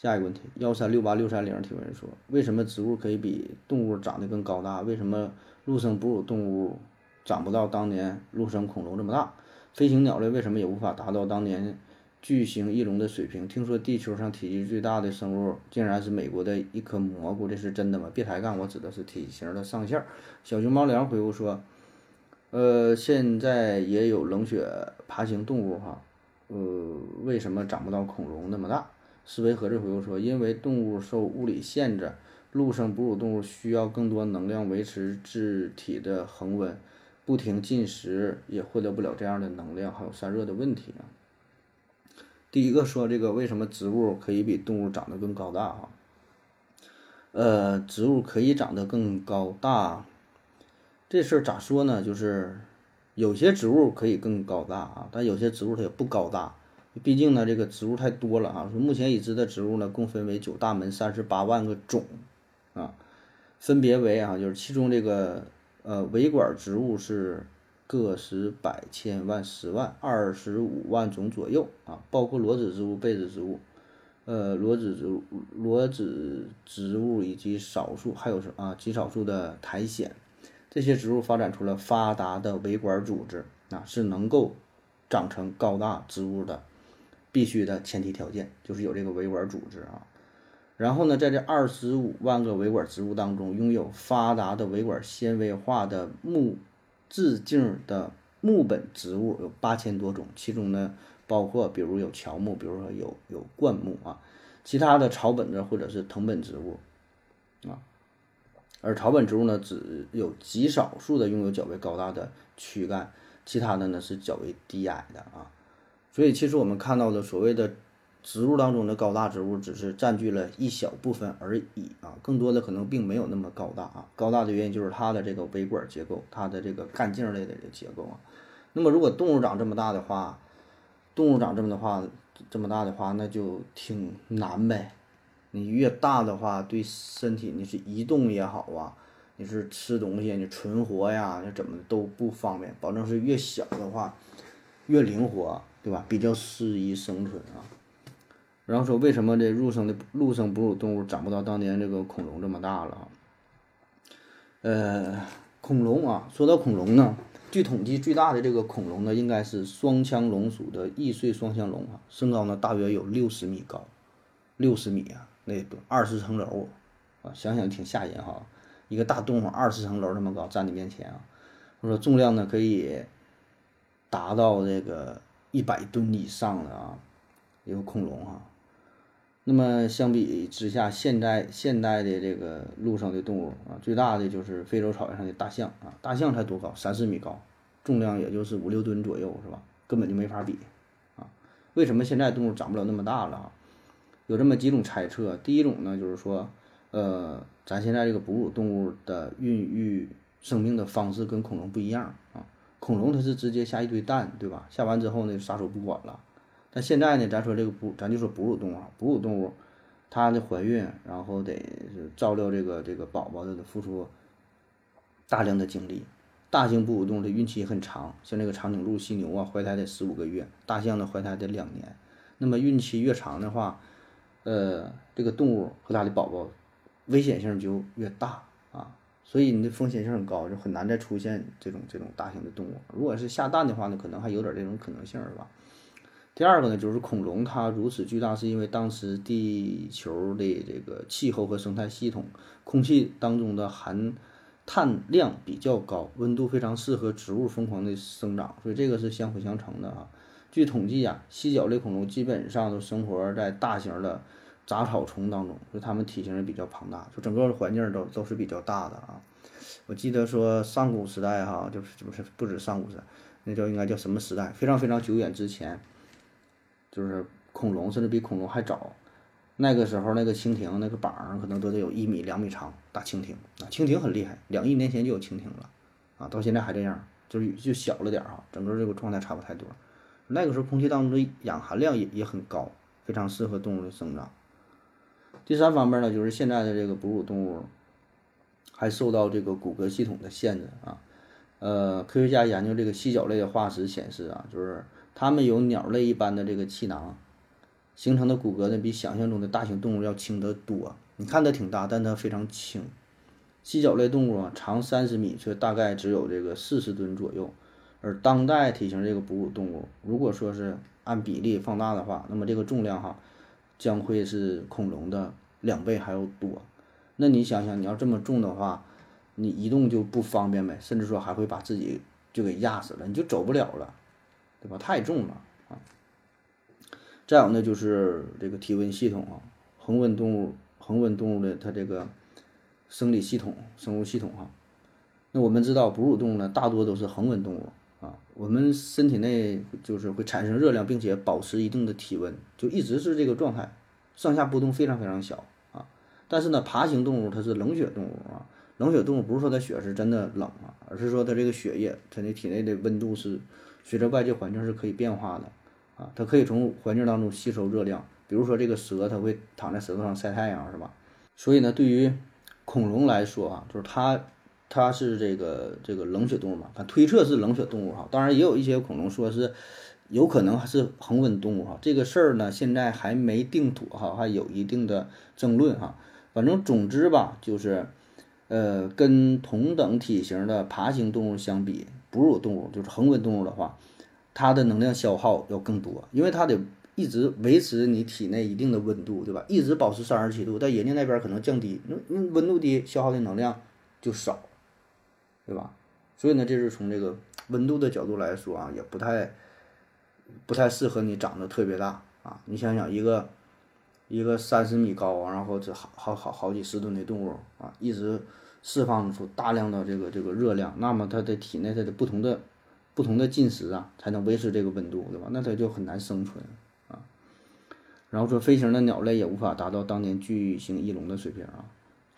下一个问题，幺三六八六三零提问说，为什么植物可以比动物长得更高大？为什么陆生哺乳动物长不到当年陆生恐龙这么大？飞行鸟类为什么也无法达到当年？巨型翼龙的水平，听说地球上体积最大的生物竟然是美国的一颗蘑菇，这是真的吗？别抬杠，我指的是体型的上限。小熊猫粮回复说：“呃，现在也有冷血爬行动物哈，呃，为什么长不到恐龙那么大？”思维盒子回复说：“因为动物受物理限制，陆生哺乳动物需要更多能量维持质体的恒温，不停进食也获得不了这样的能量，还有散热的问题啊。”第一个说这个为什么植物可以比动物长得更高大哈？呃，植物可以长得更高大，这事儿咋说呢？就是有些植物可以更高大啊，但有些植物它也不高大，毕竟呢这个植物太多了啊。说目前已知的植物呢共分为九大门三十八万个种啊，分别为啊就是其中这个呃维管植物是。个十百千万十万二十五万种左右啊，包括裸子植物、被子植物，呃，裸子植物、裸子植物以及少数还有什啊极少数的苔藓，这些植物发展出了发达的维管组织啊，是能够长成高大植物的必须的前提条件，就是有这个维管组织啊。然后呢，在这二十五万个维管植物当中，拥有发达的维管纤维化的木。质茎的木本植物有八千多种，其中呢包括比如有乔木，比如说有有灌木啊，其他的草本的或者是藤本植物啊，而草本植物呢只有极少数的拥有较为高大的躯干，其他的呢是较为低矮的啊，所以其实我们看到的所谓的。植物当中的高大植物只是占据了一小部分而已啊，更多的可能并没有那么高大啊。高大的原因就是它的这个维管结构，它的这个干茎类的这个结构啊。那么如果动物长这么大的话，动物长这么的话，这么大的话，那就挺难呗。你越大的话，对身体你是移动也好啊，你是吃东西你存活呀，你怎么都不方便。保证是越小的话，越灵活，对吧？比较适宜生存啊。然后说为什么这陆生的陆生哺乳动物长不到当年这个恐龙这么大了？呃，恐龙啊，说到恐龙呢，据统计，最大的这个恐龙呢，应该是双腔龙属的易碎双腔龙啊，身高呢大约有六十米高，六十米啊，那二十层楼啊，想想挺吓人哈。一个大动物二十层楼那么高站你面前啊，我说重量呢可以达到这个一百吨以上的啊，一个恐龙哈。那么相比之下，现在现代的这个陆上的动物啊，最大的就是非洲草原上的大象啊，大象才多高？三四米高，重量也就是五六吨左右，是吧？根本就没法比啊。为什么现在动物长不了那么大了啊？有这么几种猜测。第一种呢，就是说，呃，咱现在这个哺乳动物的孕育生命的方式跟恐龙不一样啊。恐龙它是直接下一堆蛋，对吧？下完之后呢，撒手不管了。但现在呢，咱说这个哺，咱就说哺乳动物，哺乳动物，它的怀孕，然后得照料这个这个宝宝它，得付出大量的精力。大型哺乳动物的孕期很长，像这个长颈鹿、犀牛啊，怀胎得十五个月；大象呢，怀胎得两年。那么孕期越长的话，呃，这个动物和它的宝宝危险性就越大啊，所以你的风险性很高，就很难再出现这种这种大型的动物。如果是下蛋的话呢，可能还有点这种可能性，是吧？第二个呢，就是恐龙它如此巨大，是因为当时地球的这个气候和生态系统，空气当中的含碳量比较高，温度非常适合植物疯狂的生长，所以这个是相辅相成的啊。据统计啊，犀角类恐龙基本上都生活在大型的杂草丛当中，就它们体型也比较庞大，就整个环境都都是比较大的啊。我记得说上古时代哈，就是不是不止上古时，那叫应该叫什么时代？非常非常久远之前。就是恐龙，甚至比恐龙还早。那个时候，那个蜻蜓，那个膀上可能都得有一米、两米长。大蜻蜓啊，蜻蜓很厉害，两亿年前就有蜻蜓了啊，到现在还这样，就是就小了点儿哈，整个这个状态差不太多。那个时候空气当中的氧含量也也很高，非常适合动物的生长。第三方面呢，就是现在的这个哺乳动物还受到这个骨骼系统的限制啊。呃，科学家研究这个犀角类的化石显示啊，就是。它们有鸟类一般的这个气囊，形成的骨骼呢比想象中的大型动物要轻得多。你看它挺大，但它非常轻。犀角类动物啊，长三十米，却大概只有这个四十吨左右。而当代体型这个哺乳动物，如果说是按比例放大的话，那么这个重量哈，将会是恐龙的两倍还要多。那你想想，你要这么重的话，你移动就不方便呗，甚至说还会把自己就给压死了，你就走不了了。对吧？太重了啊！再有呢，就是这个体温系统啊，恒温动物，恒温动物的它这个生理系统、生物系统哈。那我们知道，哺乳动物呢，大多都是恒温动物啊。我们身体内就是会产生热量，并且保持一定的体温，就一直是这个状态，上下波动非常非常小啊。但是呢，爬行动物它是冷血动物啊。冷血动物不是说它血是真的冷啊，而是说它这个血液，它那体内的温度是。随着外界环境是可以变化的，啊，它可以从环境当中吸收热量。比如说这个蛇，它会躺在石头上晒太阳，是吧？所以呢，对于恐龙来说啊，就是它，它是这个这个冷血动物嘛，它推测是冷血动物哈。当然也有一些恐龙说是有可能还是恒温动物哈。这个事儿呢，现在还没定妥哈，还有一定的争论哈。反正总之吧，就是呃，跟同等体型的爬行动物相比。哺乳动物就是恒温动物的话，它的能量消耗要更多，因为它得一直维持你体内一定的温度，对吧？一直保持三十七度，在人家那边可能降低，那那温度低，消耗的能量就少，对吧？所以呢，这是从这个温度的角度来说啊，也不太不太适合你长得特别大啊。你想想，一个一个三十米高，然后这好好好好几十吨的动物啊，一直。释放出大量的这个这个热量，那么它的体内它的不同的不同的进食啊，才能维持这个温度，对吧？那它就很难生存啊。然后说飞行的鸟类也无法达到当年巨型翼龙的水平啊，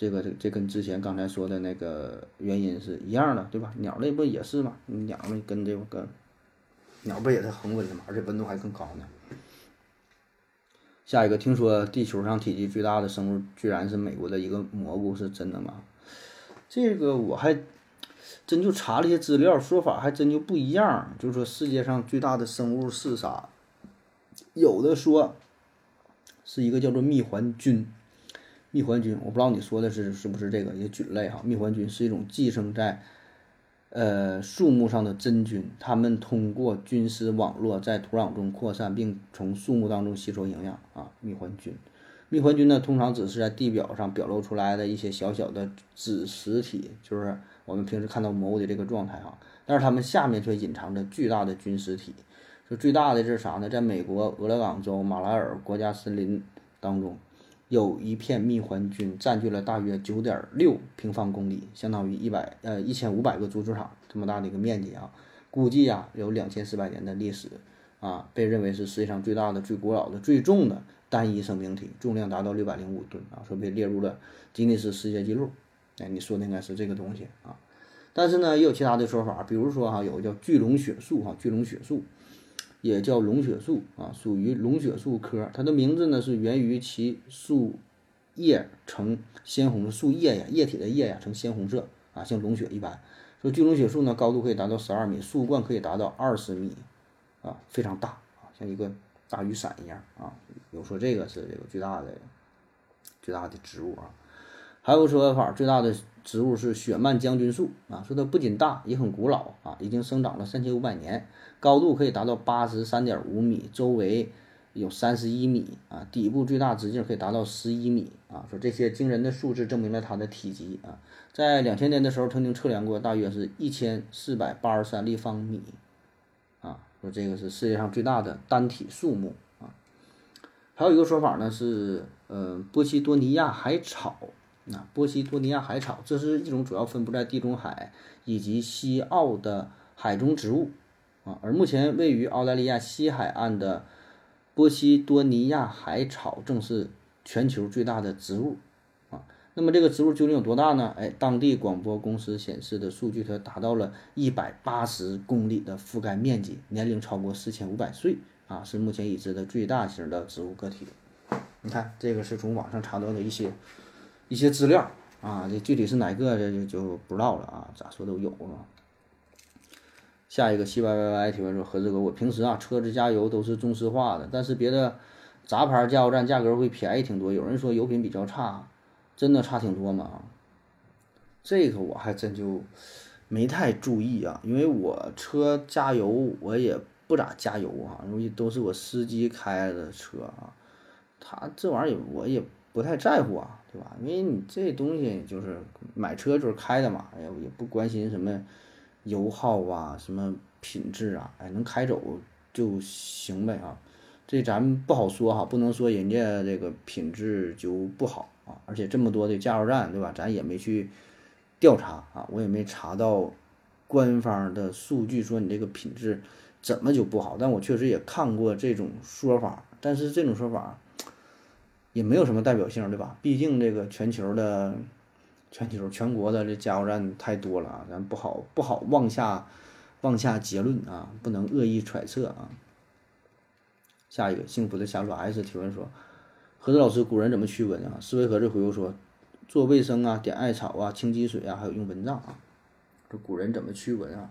这个这这跟之前刚才说的那个原因是一样的，对吧？鸟类不也是吗？鸟们跟这个鸟不也是恒温的吗？而且温度还更高呢。下一个，听说地球上体积最大的生物居然是美国的一个蘑菇，是真的吗？这个我还真就查了一些资料，说法还真就不一样。就是说世界上最大的生物是啥？有的说是一个叫做蜜环菌，蜜环菌，我不知道你说的是是不是这个一个菌类哈。蜜环菌是一种寄生在呃树木上的真菌，它们通过菌丝网络在土壤中扩散，并从树木当中吸收营养啊。蜜环菌，蜜环菌呢，通常只是在地表上表露出来的一些小小的子实体，就是我们平时看到蘑菇的这个状态啊。但是它们下面却隐藏着巨大的菌实体。就最大的是啥呢？在美国俄勒冈州马拉尔国家森林当中。有一片蜜环菌占据了大约九点六平方公里，相当于一百呃一千五百个足球场这么大的一个面积啊，估计呀有两千四百年的历史啊，被认为是世界上最大的、最古老的、最重的单一生命体，重量达到六百零五吨啊，说被列入了吉尼斯世界纪录。哎，你说的应该是这个东西啊，但是呢也有其他的说法，比如说哈有个叫巨龙血树哈，巨龙血树。也叫龙血树啊，属于龙血树科。它的名字呢是源于其树叶呈鲜红的树叶呀，液体的叶呀呈鲜红色啊，像龙血一般。说巨龙血树呢，高度可以达到十二米，树冠可以达到二十米啊，非常大啊，像一个大雨伞一样啊。有说这个是这个巨大的巨大的植物啊。还有说法，最大的植物是雪曼将军树啊，说它不仅大，也很古老啊，已经生长了三千五百年。高度可以达到八十三点五米，周围有三十一米啊，底部最大直径可以达到十一米啊。说这些惊人的数字证明了它的体积啊，在两千年的时候曾经测量过，大约是一千四百八十三立方米啊。说这个是世界上最大的单体树木啊。还有一个说法呢是，呃，波西多尼亚海草啊，波西多尼亚海草，这是一种主要分布在地中海以及西澳的海中植物。啊，而目前位于澳大利亚西海岸的波西多尼亚海草正是全球最大的植物啊。那么这个植物究竟有多大呢？哎，当地广播公司显示的数据，它达到了一百八十公里的覆盖面积，年龄超过四千五百岁啊，是目前已知的最大型的植物个体。你看，这个是从网上查到的一些一些资料啊，这具体是哪个这就就不知道了啊，咋说都有啊。下一个西歪歪歪提问说：何志哥，我平时啊车子加油都是中石化的，但是别的杂牌加油站价格会便宜挺多。有人说油品比较差，真的差挺多吗？这个我还真就没太注意啊，因为我车加油我也不咋加油啊，因为都是我司机开的车啊，他这玩意儿我也不太在乎啊，对吧？因为你这东西就是买车就是开的嘛，哎呀，也不关心什么。油耗啊，什么品质啊，哎，能开走就行呗啊，这咱不好说哈，不能说人家这个品质就不好啊，而且这么多的加油站，对吧？咱也没去调查啊，我也没查到官方的数据说你这个品质怎么就不好，但我确实也看过这种说法，但是这种说法也没有什么代表性，对吧？毕竟这个全球的。全球全国的这加油站太多了啊，咱不好不好妄下妄下结论啊，不能恶意揣测啊。下一个幸福的小鼠 S 提问说：何子老师，古人怎么驱蚊啊？思维盒子回复说：做卫生啊，点艾草啊，清积水啊，还有用蚊帐啊。这古人怎么驱蚊啊？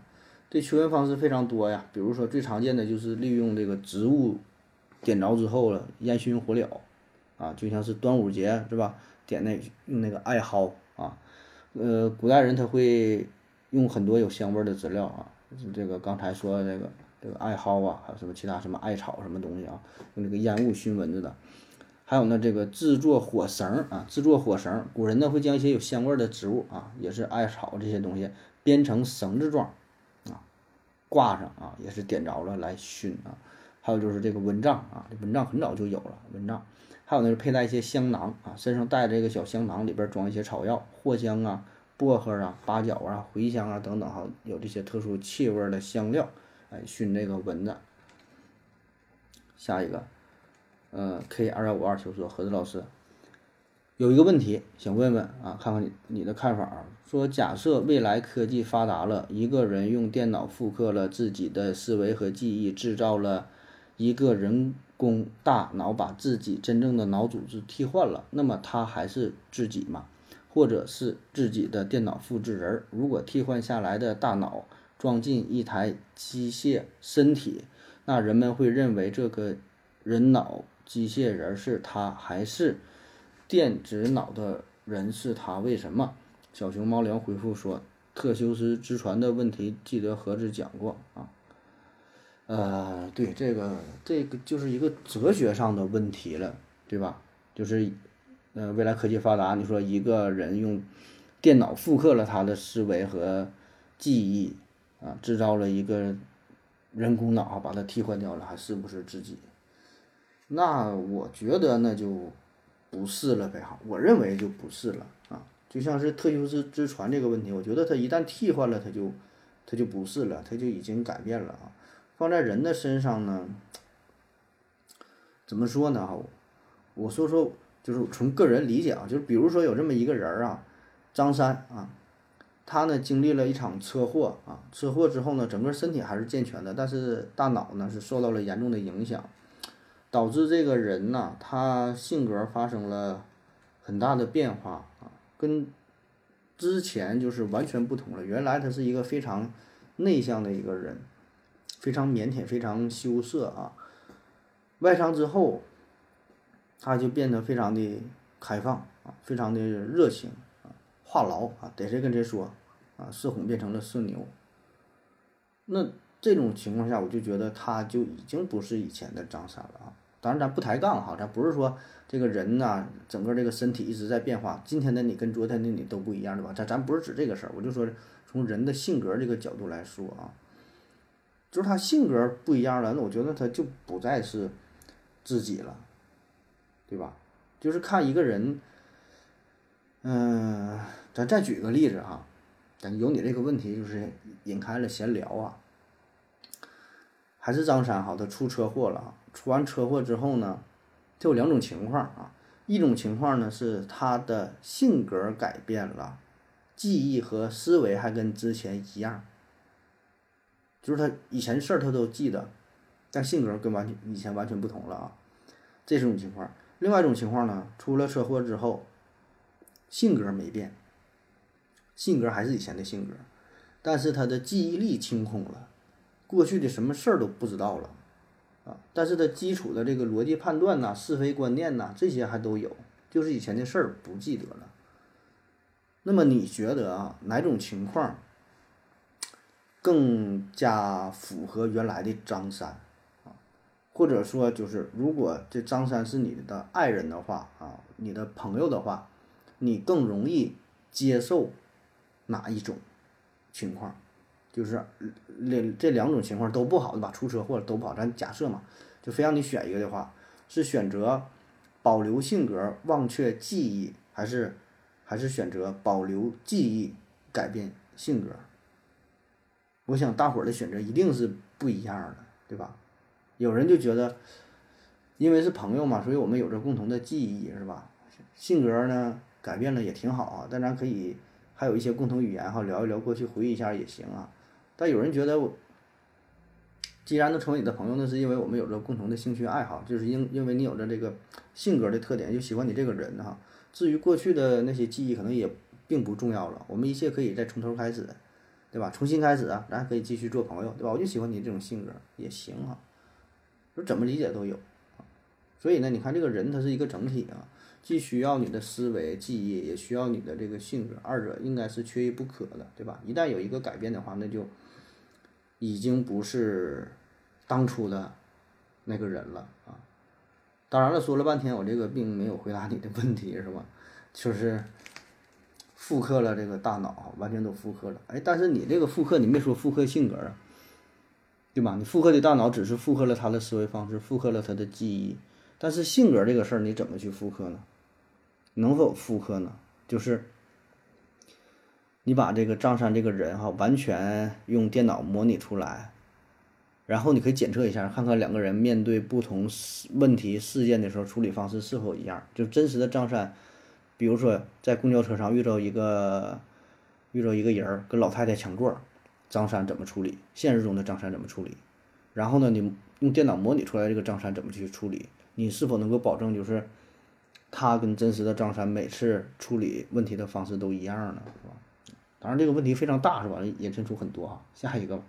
这驱蚊方式非常多呀，比如说最常见的就是利用这个植物点着之后了，烟熏火燎啊，就像是端午节是吧？点那用那个艾蒿。啊，呃，古代人他会用很多有香味的资料啊，这个刚才说的这个这个艾蒿啊，还有什么其他什么艾草什么东西啊，用这个烟雾熏蚊子的，还有呢这个制作火绳啊，制作火绳，古人呢会将一些有香味的植物啊，也是艾草这些东西编成绳子状啊，挂上啊，也是点着了来熏啊，还有就是这个蚊帐啊，这蚊帐很早就有了蚊帐。还有呢，是佩戴一些香囊啊，身上带着这个小香囊，里边装一些草药，藿香啊、薄荷啊、八角啊、茴香啊等等哈，有这些特殊气味的香料，哎，熏这个蚊子。下一个，呃，K 二幺五二求说，何子老师有一个问题想问问啊，看看你你的看法啊。说假设未来科技发达了，一个人用电脑复刻了自己的思维和记忆，制造了一个人。供大脑把自己真正的脑组织替换了，那么他还是自己吗？或者是自己的电脑复制人？如果替换下来的大脑装进一台机械身体，那人们会认为这个人脑机械人是他，还是电子脑的人是他？为什么？小熊猫粮回复说：特修斯之船的问题，记得盒子讲过啊。呃，对，这个这个就是一个哲学上的问题了，对吧？就是，呃，未来科技发达，你说一个人用电脑复刻了他的思维和记忆啊，制造了一个人工脑，把它替换掉了，还是不是自己？那我觉得那就不是了呗哈，我认为就不是了啊。就像是特修斯之船这个问题，我觉得它一旦替换了，它就它就不是了，它就已经改变了啊。放在人的身上呢，怎么说呢？哈，我说说，就是从个人理解啊，就是比如说有这么一个人啊，张三啊，他呢经历了一场车祸啊，车祸之后呢，整个身体还是健全的，但是大脑呢是受到了严重的影响，导致这个人呢，他性格发生了很大的变化啊，跟之前就是完全不同了。原来他是一个非常内向的一个人。非常腼腆，非常羞涩啊。外伤之后，他就变得非常的开放啊，非常的热情啊，话痨啊，逮谁跟谁说啊，社恐变成了社牛。那这种情况下，我就觉得他就已经不是以前的张三了啊。当然，咱不抬杠哈，咱不是说这个人呢，整个这个身体一直在变化，今天的你跟昨天的你都不一样，对吧？咱咱不是指这个事儿，我就说从人的性格这个角度来说啊。就是他性格不一样了，那我觉得他就不再是自己了，对吧？就是看一个人，嗯，咱再举个例子哈，咱有你这个问题，就是引开了闲聊啊。还是张三哈，他出车祸了，出完车祸之后呢，就有两种情况啊，一种情况呢是他的性格改变了，记忆和思维还跟之前一样。就是他以前事儿他都记得，但性格跟完全以前完全不同了啊，这是种情况。另外一种情况呢，出了车祸之后，性格没变，性格还是以前的性格，但是他的记忆力清空了，过去的什么事儿都不知道了啊。但是他基础的这个逻辑判断呐、是非观念呐，这些还都有，就是以前的事儿不记得了。那么你觉得啊，哪种情况？更加符合原来的张三啊，或者说就是，如果这张三是你的爱人的话啊，你的朋友的话，你更容易接受哪一种情况？就是这这两种情况都不好的吧？出车祸都不好，咱假设嘛，就非让你选一个的话，是选择保留性格忘却记忆，还是还是选择保留记忆改变性格？我想大伙儿的选择一定是不一样的，对吧？有人就觉得，因为是朋友嘛，所以我们有着共同的记忆，是吧？性格呢改变了也挺好啊，但咱可以还有一些共同语言哈，聊一聊过去，回忆一下也行啊。但有人觉得，既然能成为你的朋友，那是因为我们有着共同的兴趣爱好，就是因因为你有着这个性格的特点，就喜欢你这个人哈。至于过去的那些记忆，可能也并不重要了，我们一切可以再从头开始。对吧？重新开始啊，咱可以继续做朋友，对吧？我就喜欢你这种性格也行啊，就怎么理解都有啊所以呢，你看这个人他是一个整体啊，既需要你的思维记忆，也需要你的这个性格，二者应该是缺一不可的，对吧？一旦有一个改变的话，那就已经不是当初的那个人了啊。当然了，说了半天，我这个并没有回答你的问题，是吧？就是。复刻了这个大脑，完全都复刻了。哎，但是你这个复刻，你没说复刻性格啊，对吧？你复刻的大脑只是复刻了他的思维方式，复刻了他的记忆，但是性格这个事儿，你怎么去复刻呢？能否复刻呢？就是你把这个张三这个人哈，完全用电脑模拟出来，然后你可以检测一下，看看两个人面对不同问题事件的时候，处理方式是否一样。就真实的张三。比如说，在公交车上遇到一个遇到一个人儿跟老太太抢座，张三怎么处理？现实中的张三怎么处理？然后呢，你用电脑模拟出来这个张三怎么去处理？你是否能够保证就是他跟真实的张三每次处理问题的方式都一样呢？是吧？当然这个问题非常大，是吧？引申出很多啊。下一个，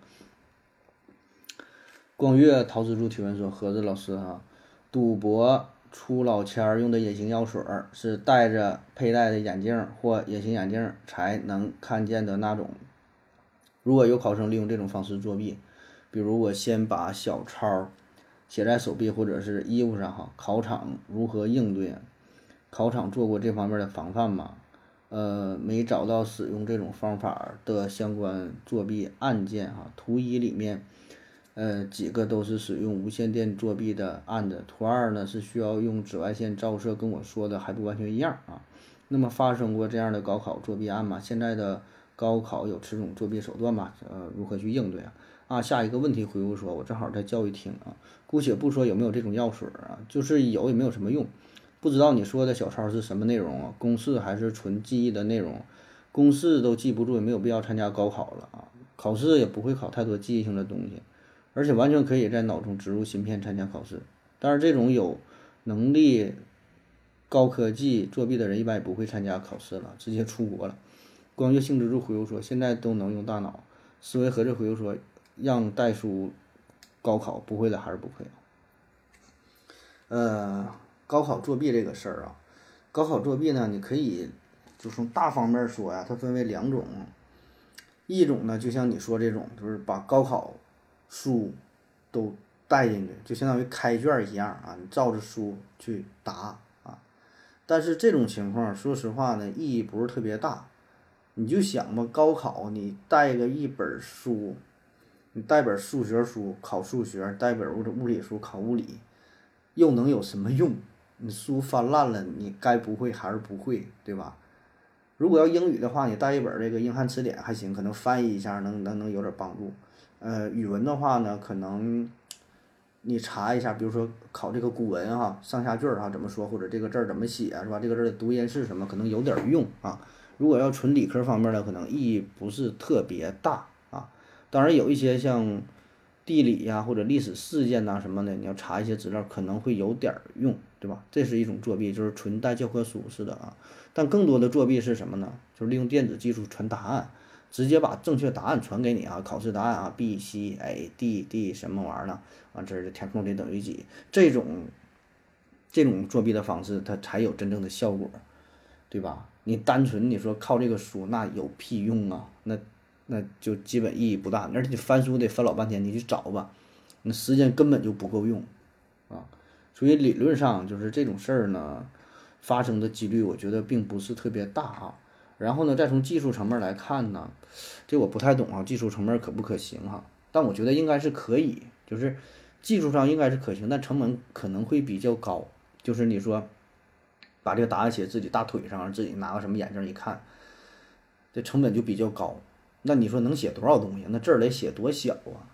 光月陶之助提问说：盒子老师啊，赌博。出老千儿用的隐形药水儿是戴着佩戴的眼镜或隐形眼镜才能看见的那种如果有考生利用这种方式作弊，比如我先把小抄写在手臂或者是衣服上，哈，考场如何应对？考场做过这方面的防范吗？呃，没找到使用这种方法的相关作弊案件，哈，图一里面。呃，几个都是使用无线电作弊的案子。图二呢是需要用紫外线照射，跟我说的还不完全一样啊。那么发生过这样的高考作弊案吗？现在的高考有此种作弊手段吗？呃，如何去应对啊？啊，下一个问题回复说，我正好在教育厅啊。姑且不说有没有这种药水啊，就是有也没有什么用。不知道你说的小抄是什么内容啊？公式还是纯记忆的内容？公式都记不住，也没有必要参加高考了啊。考试也不会考太多记忆性的东西。而且完全可以在脑中植入芯片参加考试，但是这种有能力、高科技作弊的人一般也不会参加考试了，直接出国了。光月性之助回复说：“现在都能用大脑思维盒子回复说：“让代书高考不会的还是不会。”呃，高考作弊这个事儿啊，高考作弊呢，你可以就从大方面说呀，它分为两种，一种呢就像你说这种，就是把高考。书都带进去，就相当于开卷一样啊，你照着书去答啊。但是这种情况，说实话呢，意义不是特别大。你就想吧，高考你带个一本书，你带本数学书考数学，带本物物理书考物理，又能有什么用？你书翻烂了，你该不会还是不会，对吧？如果要英语的话，你带一本这个英汉词典还行，可能翻译一下能能能有点帮助。呃，语文的话呢，可能你查一下，比如说考这个古文哈，上下句儿哈怎么说，或者这个字儿怎么写是吧？这个字的读音是什么，可能有点用啊。如果要纯理科方面的，可能意义不是特别大啊。当然有一些像地理呀或者历史事件呐什么的，你要查一些资料可能会有点用，对吧？这是一种作弊，就是纯带教科书似的啊。但更多的作弊是什么呢？就是利用电子技术传答案。直接把正确答案传给你啊，考试答案啊，B C A D D 什么玩意儿呢？完这儿填空题等于几？这种这种作弊的方式，它才有真正的效果，对吧？你单纯你说靠这个书，那有屁用啊？那那就基本意义不大。而且你翻书得翻老半天，你去找吧，那时间根本就不够用啊。所以理论上就是这种事儿呢，发生的几率，我觉得并不是特别大啊。然后呢，再从技术层面来看呢，这我不太懂啊，技术层面可不可行哈？但我觉得应该是可以，就是技术上应该是可行，但成本可能会比较高。就是你说把这个答案写自己大腿上，自己拿个什么眼镜一看，这成本就比较高。那你说能写多少东西？那字儿得写多小啊？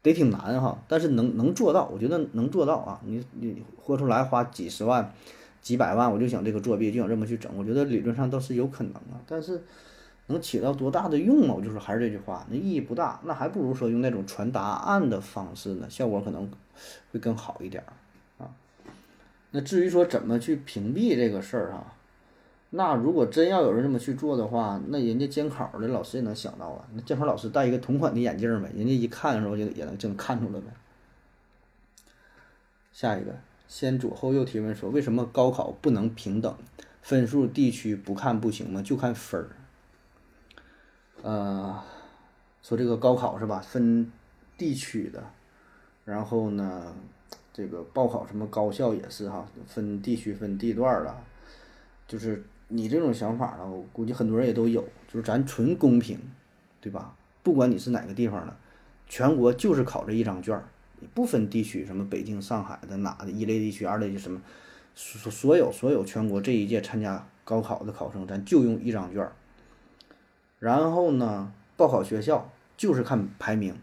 得挺难哈。但是能能做到，我觉得能做到啊。你你豁出来花几十万。几百万，我就想这个作弊，就想这么去整。我觉得理论上倒是有可能啊，但是能起到多大的用啊？我就是还是这句话，那意义不大。那还不如说用那种传答案的方式呢，效果可能会更好一点啊。那至于说怎么去屏蔽这个事儿哈，那如果真要有人这么去做的话，那人家监考的老师也能想到啊。那监考老师戴一个同款的眼镜呗，人家一看的时候就也能就能看出来呗。下一个。先左后右提问说：“为什么高考不能平等？分数地区不看不行吗？就看分儿。”呃，说这个高考是吧？分地区的，然后呢，这个报考什么高校也是哈，分地区分地段了。就是你这种想法呢，我估计很多人也都有。就是咱纯公平，对吧？不管你是哪个地方的，全国就是考这一张卷儿。不分地区，什么北京、上海的哪的一类地区、二类区什么，所所有所有全国这一届参加高考的考生，咱就用一张卷。然后呢，报考学校就是看排名，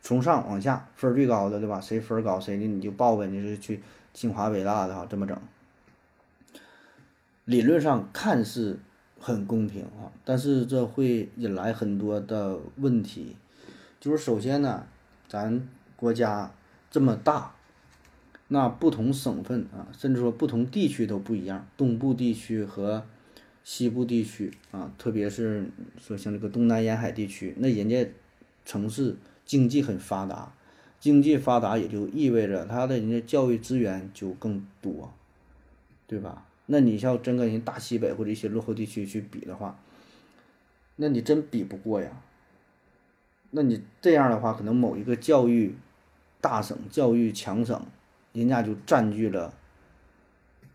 从上往下分最高的，对吧？谁分高谁的你就报呗，你是去清华北大的哈，这么整。理论上看似很公平啊，但是这会引来很多的问题，就是首先呢，咱国家。这么大，那不同省份啊，甚至说不同地区都不一样。东部地区和西部地区啊，特别是说像这个东南沿海地区，那人家城市经济很发达，经济发达也就意味着他的人家教育资源就更多，对吧？那你像真跟人大西北或者一些落后地区去比的话，那你真比不过呀。那你这样的话，可能某一个教育大省、教育强省，人家就占据了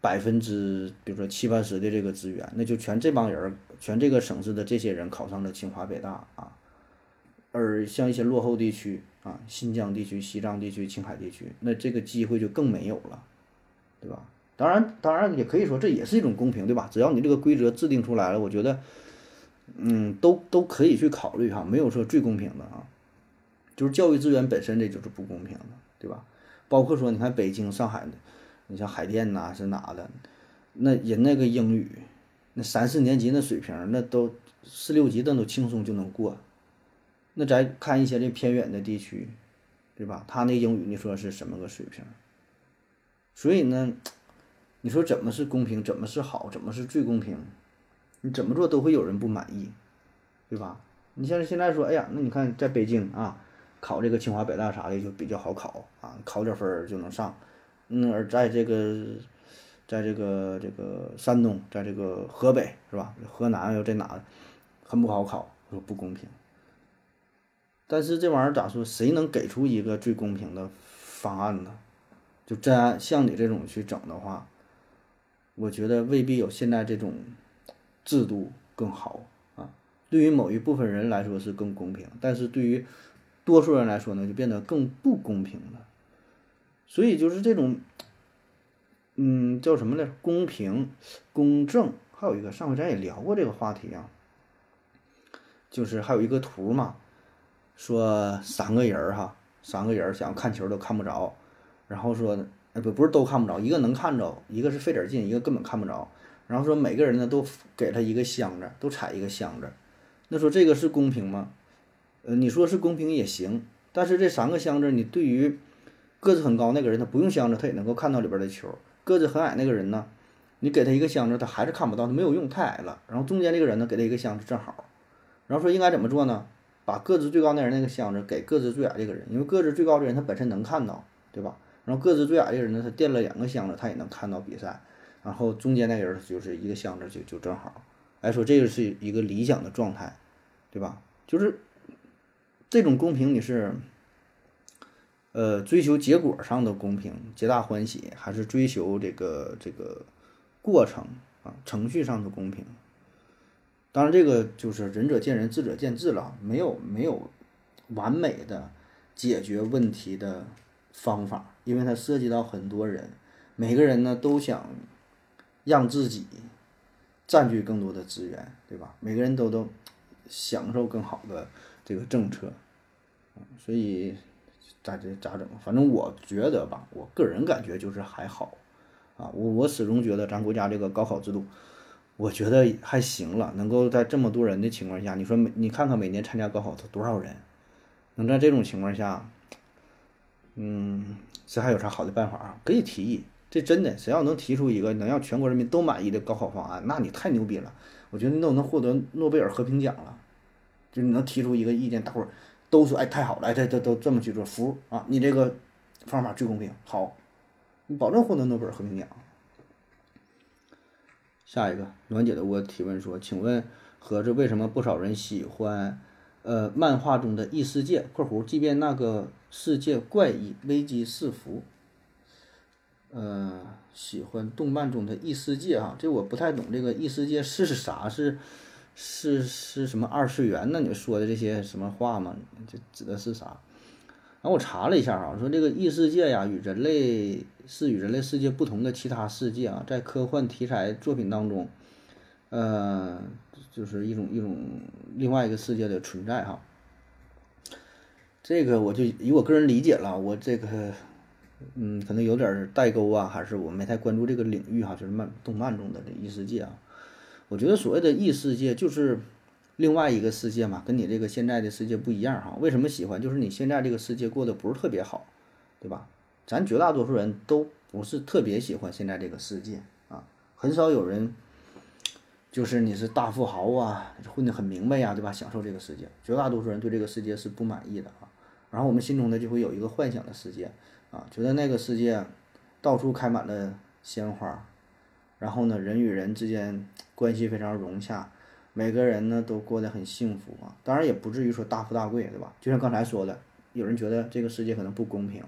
百分之，比如说七八十的这个资源，那就全这帮人，全这个省市的这些人考上了清华北大啊。而像一些落后地区啊，新疆地区、西藏地区、青海地区，那这个机会就更没有了，对吧？当然，当然也可以说这也是一种公平，对吧？只要你这个规则制定出来了，我觉得，嗯，都都可以去考虑哈，没有说最公平的啊。就是教育资源本身这就是不公平的，对吧？包括说你看北京、上海的，你像海淀呐是哪的，那人那个英语，那三四年级那水平，那都四六级那都轻松就能过。那咱看一些这偏远的地区，对吧？他那英语你说是什么个水平？所以呢，你说怎么是公平？怎么是好？怎么是最公平？你怎么做都会有人不满意，对吧？你像现在说，哎呀，那你看在北京啊，考这个清华北大啥的就比较好考啊，考点分就能上。嗯，而在这个，在这个这个山东，在这个河北是吧？河南又在哪，很不好考，说不公平。但是这玩意儿咋说？谁能给出一个最公平的方案呢？就真按像你这种去整的话，我觉得未必有现在这种制度更好啊。对于某一部分人来说是更公平，但是对于多数人来说呢，就变得更不公平了。所以就是这种，嗯，叫什么呢？公平、公正，还有一个上回咱也聊过这个话题啊，就是还有一个图嘛。说三个人哈，三个人儿想看球都看不着，然后说，哎不不是都看不着，一个能看着，一个是费点劲，一个根本看不着。然后说每个人呢都给他一个箱子，都踩一个箱子。那说这个是公平吗？呃，你说是公平也行，但是这三个箱子，你对于个子很高那个人，他不用箱子，他也能够看到里边的球。个子很矮那个人呢，你给他一个箱子，他还是看不到，他没有用，太矮了。然后中间这个人呢，给他一个箱子正好。然后说应该怎么做呢？把个子最高那人那个箱子给个子最矮这个人，因为个子最高的人他本身能看到，对吧？然后个子最矮这个人呢，他垫了两个箱子，他也能看到比赛。然后中间那人就是一个箱子就就正好。来说这个是一个理想的状态，对吧？就是这种公平，你是呃追求结果上的公平，皆大欢喜，还是追求这个这个过程啊程序上的公平？当然，这个就是仁者见仁，智者见智了，没有没有完美的解决问题的方法，因为它涉及到很多人，每个人呢都想让自己占据更多的资源，对吧？每个人都都享受更好的这个政策，所以咋这咋整？反正我觉得吧，我个人感觉就是还好啊，我我始终觉得咱国家这个高考制度。我觉得还行了，能够在这么多人的情况下，你说每你看看每年参加高考都多少人，能在这种情况下，嗯，这还有啥好的办法啊？可以提议，这真的，谁要能提出一个能让全国人民都满意的高考方案，那你太牛逼了！我觉得你都能获得诺贝尔和平奖了，就你能提出一个意见，大伙都说哎太好了，哎这这都这么去做，服啊！你这个方法最公平，好，你保证获得诺贝尔和平奖。下一个暖姐的我提问说：“请问盒子为什么不少人喜欢，呃，漫画中的异世界？（括弧即便那个世界怪异、危机四伏）呃，喜欢动漫中的异世界啊？这我不太懂，这个异世界是啥？是是是什么二次元呢？你说的这些什么话吗？这指的是啥？”然后我查了一下啊，说这个异世界呀，与人类是与人类世界不同的其他世界啊，在科幻题材作品当中，呃，就是一种一种另外一个世界的存在哈。这个我就以我个人理解了，我这个嗯，可能有点代沟啊，还是我没太关注这个领域哈，就是漫动漫中的这异世界啊。我觉得所谓的异世界就是。另外一个世界嘛，跟你这个现在的世界不一样哈。为什么喜欢？就是你现在这个世界过得不是特别好，对吧？咱绝大多数人都不是特别喜欢现在这个世界啊，很少有人就是你是大富豪啊，混得很明白呀，对吧？享受这个世界，绝大多数人对这个世界是不满意的啊。然后我们心中呢就会有一个幻想的世界啊，觉得那个世界到处开满了鲜花，然后呢人与人之间关系非常融洽。每个人呢都过得很幸福啊，当然也不至于说大富大贵，对吧？就像刚才说的，有人觉得这个世界可能不公平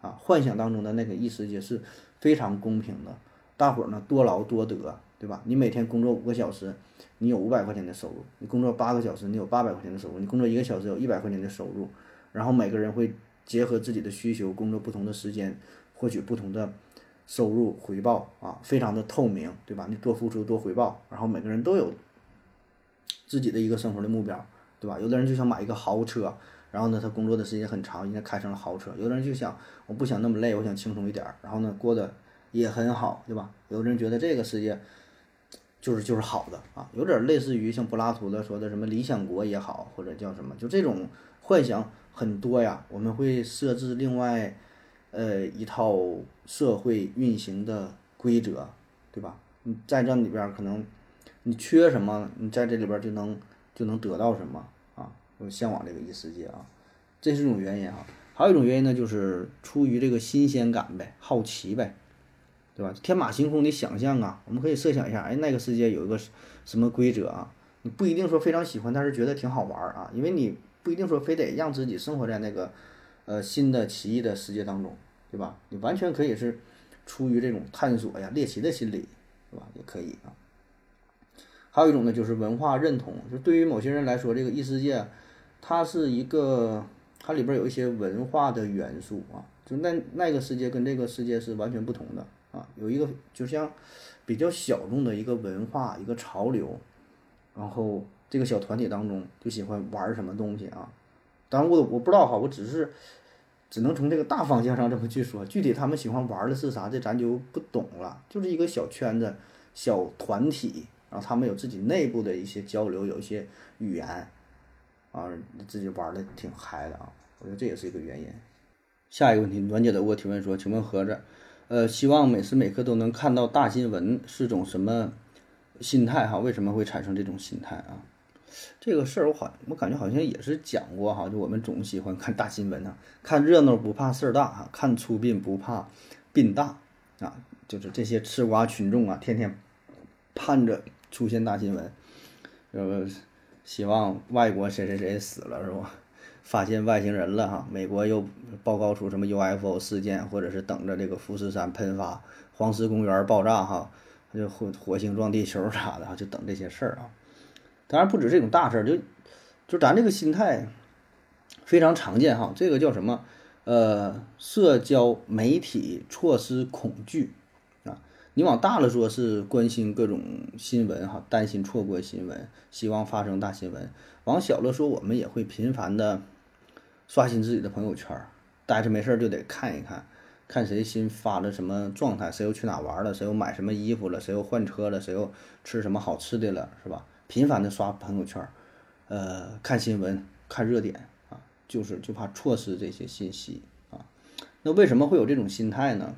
啊，幻想当中的那个异世界是非常公平的，大伙儿呢多劳多得，对吧？你每天工作五个小时，你有五百块钱的收入；你工作八个小时，你有八百块钱的收入；你工作一个小时有一百块钱的收入。然后每个人会结合自己的需求，工作不同的时间，获取不同的收入回报啊，非常的透明，对吧？你多付出多回报，然后每个人都有自己的一个生活的目标，对吧？有的人就想买一个豪车，然后呢，他工作的时间很长，应该开上了豪车；有的人就想我不想那么累，我想轻松一点，然后呢，过得也很好，对吧？有的人觉得这个世界就是就是好的啊，有点类似于像柏拉图的说的什么理想国也好，或者叫什么，就这种幻想。很多呀，我们会设置另外，呃，一套社会运行的规则，对吧？你在这里边可能你缺什么，你在这里边就能就能得到什么啊？我向往这个异世界啊，这是一种原因啊。还有一种原因呢，就是出于这个新鲜感呗，好奇呗，对吧？天马行空的想象啊，我们可以设想一下，哎，那个世界有一个什么规则啊？你不一定说非常喜欢，但是觉得挺好玩啊，因为你。不一定说非得让自己生活在那个，呃，新的奇异的世界当中，对吧？你完全可以是出于这种探索呀、猎奇的心理，是吧？也可以啊。还有一种呢，就是文化认同，就对于某些人来说，这个异世界，它是一个，它里边有一些文化的元素啊，就那那个世界跟这个世界是完全不同的啊，有一个就像比较小众的一个文化、一个潮流，然后。这个小团体当中就喜欢玩什么东西啊？当然我我不知道哈，我只是只能从这个大方向上这么去说，具体他们喜欢玩的是啥，这咱就不懂了。就是一个小圈子、小团体，然后他们有自己内部的一些交流，有一些语言啊，自己玩的挺嗨的啊。我觉得这也是一个原因。下一个问题，暖姐的我提问说，请问盒子，呃，希望每时每刻都能看到大新闻是种什么心态哈？为什么会产生这种心态啊？这个事儿我好，我感觉好像也是讲过哈，就我们总喜欢看大新闻啊，看热闹不怕事儿大哈，看出殡不怕殡大啊，就是这些吃瓜群众啊，天天盼着出现大新闻，呃，希望外国谁谁谁死了是吧？发现外星人了哈，美国又报告出什么 UFO 事件，或者是等着这个富士山喷发、黄石公园爆炸哈，就火火星撞地球啥的哈，就等这些事儿啊。当然不止这种大事儿，就就咱这个心态非常常见哈。这个叫什么？呃，社交媒体错失恐惧啊。你往大了说，是关心各种新闻哈，担心错过新闻，希望发生大新闻。往小了说，我们也会频繁的刷新自己的朋友圈，待着没事儿就得看一看，看谁新发了什么状态，谁又去哪玩了，谁又买什么衣服了，谁又换车了，谁又吃什么好吃的了，是吧？频繁的刷朋友圈，呃，看新闻、看热点啊，就是就怕错失这些信息啊。那为什么会有这种心态呢？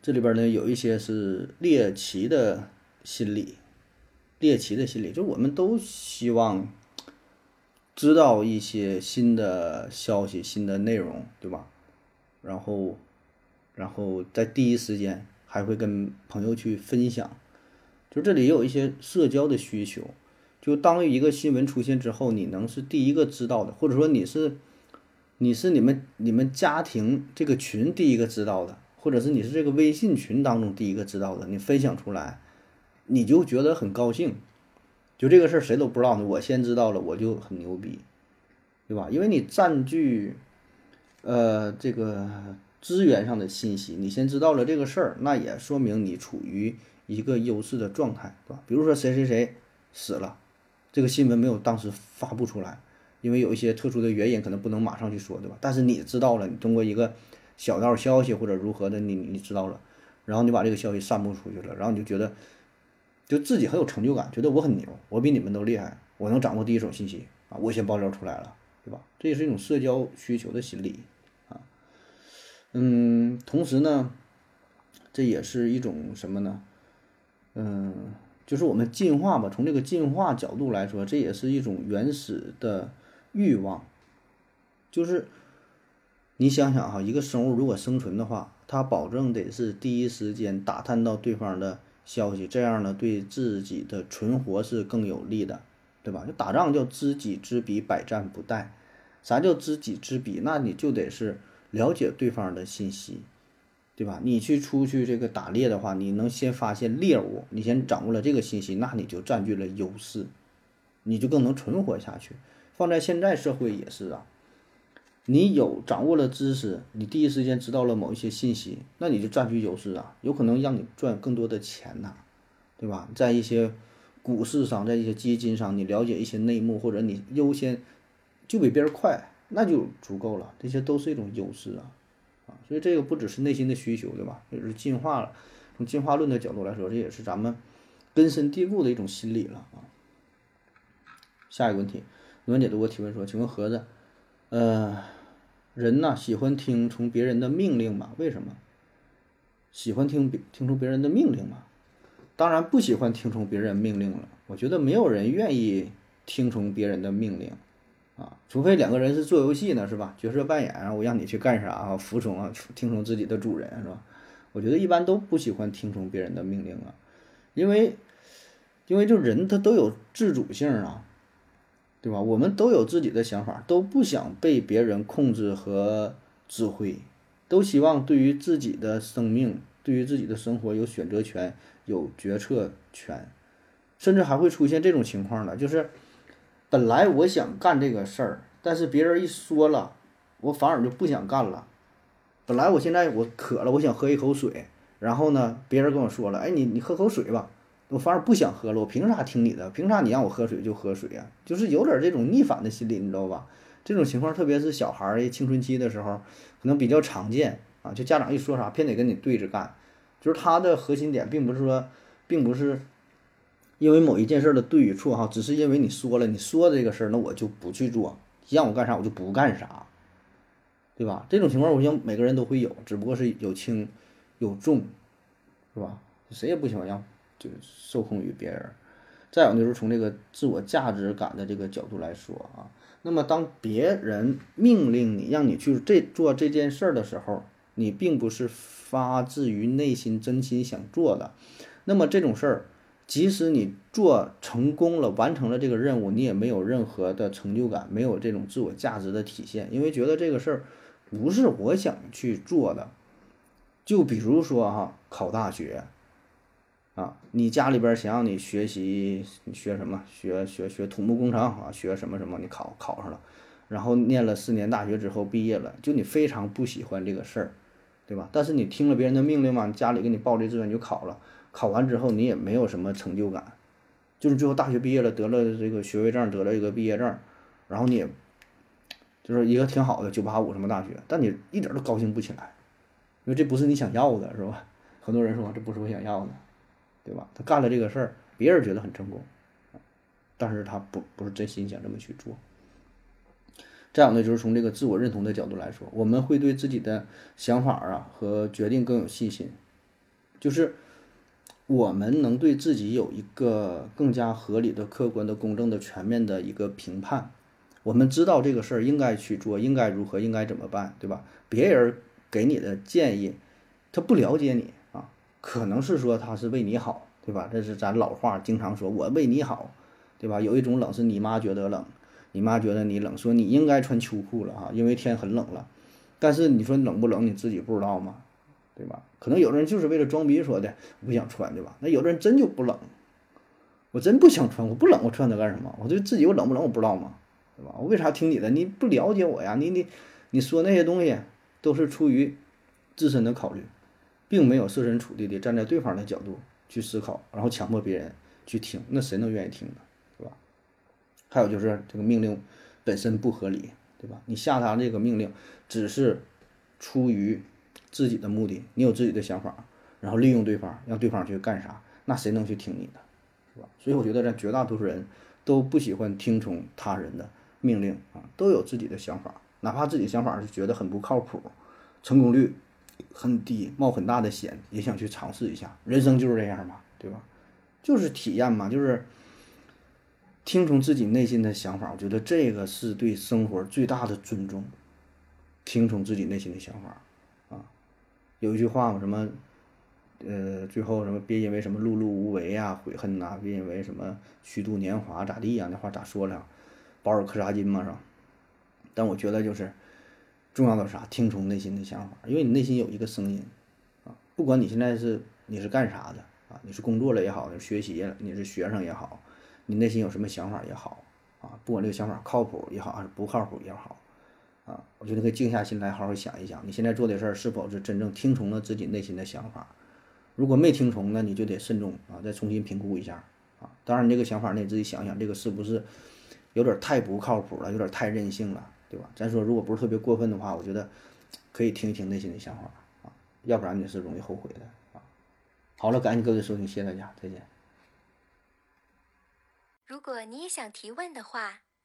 这里边呢有一些是猎奇的心理，猎奇的心理，就是我们都希望知道一些新的消息、新的内容，对吧？然后，然后在第一时间还会跟朋友去分享。就这里也有一些社交的需求，就当一个新闻出现之后，你能是第一个知道的，或者说你是，你是你们你们家庭这个群第一个知道的，或者是你是这个微信群当中第一个知道的，你分享出来，你就觉得很高兴，就这个事儿谁都不知道呢，我先知道了，我就很牛逼，对吧？因为你占据，呃，这个资源上的信息，你先知道了这个事儿，那也说明你处于。一个优势的状态，对吧？比如说谁谁谁死了，这个新闻没有当时发布出来，因为有一些特殊的原因，可能不能马上去说，对吧？但是你知道了，你通过一个小道消息或者如何的，你你知道了，然后你把这个消息散布出去了，然后你就觉得，就自己很有成就感，觉得我很牛，我比你们都厉害，我能掌握第一手信息啊，我先爆料出来了，对吧？这也是一种社交需求的心理啊。嗯，同时呢，这也是一种什么呢？嗯，就是我们进化吧，从这个进化角度来说，这也是一种原始的欲望。就是你想想哈，一个生物如果生存的话，它保证得是第一时间打探到对方的消息，这样呢对自己的存活是更有利的，对吧？就打仗叫知己知彼，百战不殆。啥叫知己知彼？那你就得是了解对方的信息，对吧？你去出去这个打猎的话，你能先发现猎物，你先掌握了这个信息，那你就占据了优势，你就更能存活下去。放在现在社会也是啊，你有掌握了知识，你第一时间知道了某一些信息，那你就占据优势啊，有可能让你赚更多的钱呐，对吧？在一些股市上，在一些基金上，你了解一些内幕，或者你优先。就比别人快，那就足够了。这些都是一种优势啊，所以这个不只是内心的需求，对吧？也是进化了。从进化论的角度来说，这也是咱们根深蒂固的一种心理了啊。下一个问题，暖姐给我提问说：“请问盒子，呃，人呢喜欢听从别人的命令吗？为什么？喜欢听听从别人的命令吗？当然不喜欢听从别人命令了。我觉得没有人愿意听从别人的命令。”啊，除非两个人是做游戏呢，是吧？角色扮演啊，我让你去干啥？服从啊，听从自己的主人，是吧？我觉得一般都不喜欢听从别人的命令啊，因为，因为就人他都有自主性啊，对吧？我们都有自己的想法，都不想被别人控制和指挥，都希望对于自己的生命、对于自己的生活有选择权、有决策权，甚至还会出现这种情况呢，就是。本来我想干这个事儿，但是别人一说了，我反而就不想干了。本来我现在我渴了，我想喝一口水，然后呢，别人跟我说了，哎，你你喝口水吧，我反而不想喝了。我凭啥听你的？凭啥你让我喝水就喝水呀？就是有点这种逆反的心理，你知道吧？这种情况，特别是小孩儿青春期的时候，可能比较常见啊。就家长一说啥，偏得跟你对着干，就是他的核心点，并不是说，并不是。因为某一件事的对与错，哈，只是因为你说了，你说这个事儿，那我就不去做，让我干啥我就不干啥，对吧？这种情况，我想每个人都会有，只不过是有轻有重，是吧？谁也不喜欢让就受控于别人。再有就是从这个自我价值感的这个角度来说啊，那么当别人命令你让你去这做这件事儿的时候，你并不是发自于内心真心想做的，那么这种事儿。即使你做成功了，完成了这个任务，你也没有任何的成就感，没有这种自我价值的体现，因为觉得这个事儿不是我想去做的。就比如说哈，考大学啊，你家里边想让你学习，学什么？学学学土木工程啊，学什么什么？你考考上了，然后念了四年大学之后毕业了，就你非常不喜欢这个事儿，对吧？但是你听了别人的命令嘛，家里给你报这志愿就考了。考完之后你也没有什么成就感，就是最后大学毕业了得了这个学位证，得了一个毕业证，然后你也就是一个挺好的九八五什么大学，但你一点都高兴不起来，因为这不是你想要的，是吧？很多人说这不是我想要的，对吧？他干了这个事儿，别人觉得很成功，但是他不不是真心想这么去做。再有呢，就是从这个自我认同的角度来说，我们会对自己的想法啊和决定更有信心，就是。我们能对自己有一个更加合理的、客观的、公正的、全面的一个评判。我们知道这个事儿应该去做，应该如何，应该怎么办，对吧？别人给你的建议，他不了解你啊，可能是说他是为你好，对吧？这是咱老话经常说，我为你好，对吧？有一种冷是你妈觉得冷，你妈觉得你冷，说你应该穿秋裤了哈，因为天很冷了。但是你说冷不冷，你自己不知道吗？对吧？可能有的人就是为了装逼说的，我不想穿，对吧？那有的人真就不冷，我真不想穿，我不冷，我穿它干什么？我对自己我冷不冷我不知道吗？对吧？我为啥听你的？你不了解我呀？你你你说那些东西都是出于自身的考虑，并没有设身处地的站在对方的角度去思考，然后强迫别人去听，那谁能愿意听呢？对吧？还有就是这个命令本身不合理，对吧？你下达这个命令只是出于。自己的目的，你有自己的想法，然后利用对方，让对方去干啥，那谁能去听你的，是吧？所以我觉得，咱绝大多数人都不喜欢听从他人的命令啊，都有自己的想法，哪怕自己想法是觉得很不靠谱，成功率很低，冒很大的险，也想去尝试一下。人生就是这样嘛，对吧？就是体验嘛，就是听从自己内心的想法。我觉得这个是对生活最大的尊重，听从自己内心的想法。有一句话嘛，什么呃，最后什么别因为什么碌碌无为啊、悔恨呐、别因为什么虚度年华咋地呀？那话咋说了？保尔柯察金嘛是吧？但我觉得就是重要的是啥？听从内心的想法，因为你内心有一个声音啊，不管你现在是你是干啥的啊，你是工作了也好，你学习了，你是学生也好，你内心有什么想法也好啊，不管这个想法靠谱也好，还是不靠谱也好。啊，我觉得可以静下心来好好想一想，你现在做的事儿是否是真正听从了自己内心的想法？如果没听从，那你就得慎重啊，再重新评估一下啊。当然，你这个想法你自己想想，这个是不是有点太不靠谱了，有点太任性了，对吧？咱说，如果不是特别过分的话，我觉得可以听一听内心的想法啊，要不然你是容易后悔的啊。好了，感谢各位收听，谢谢大家，再见。如果你也想提问的话。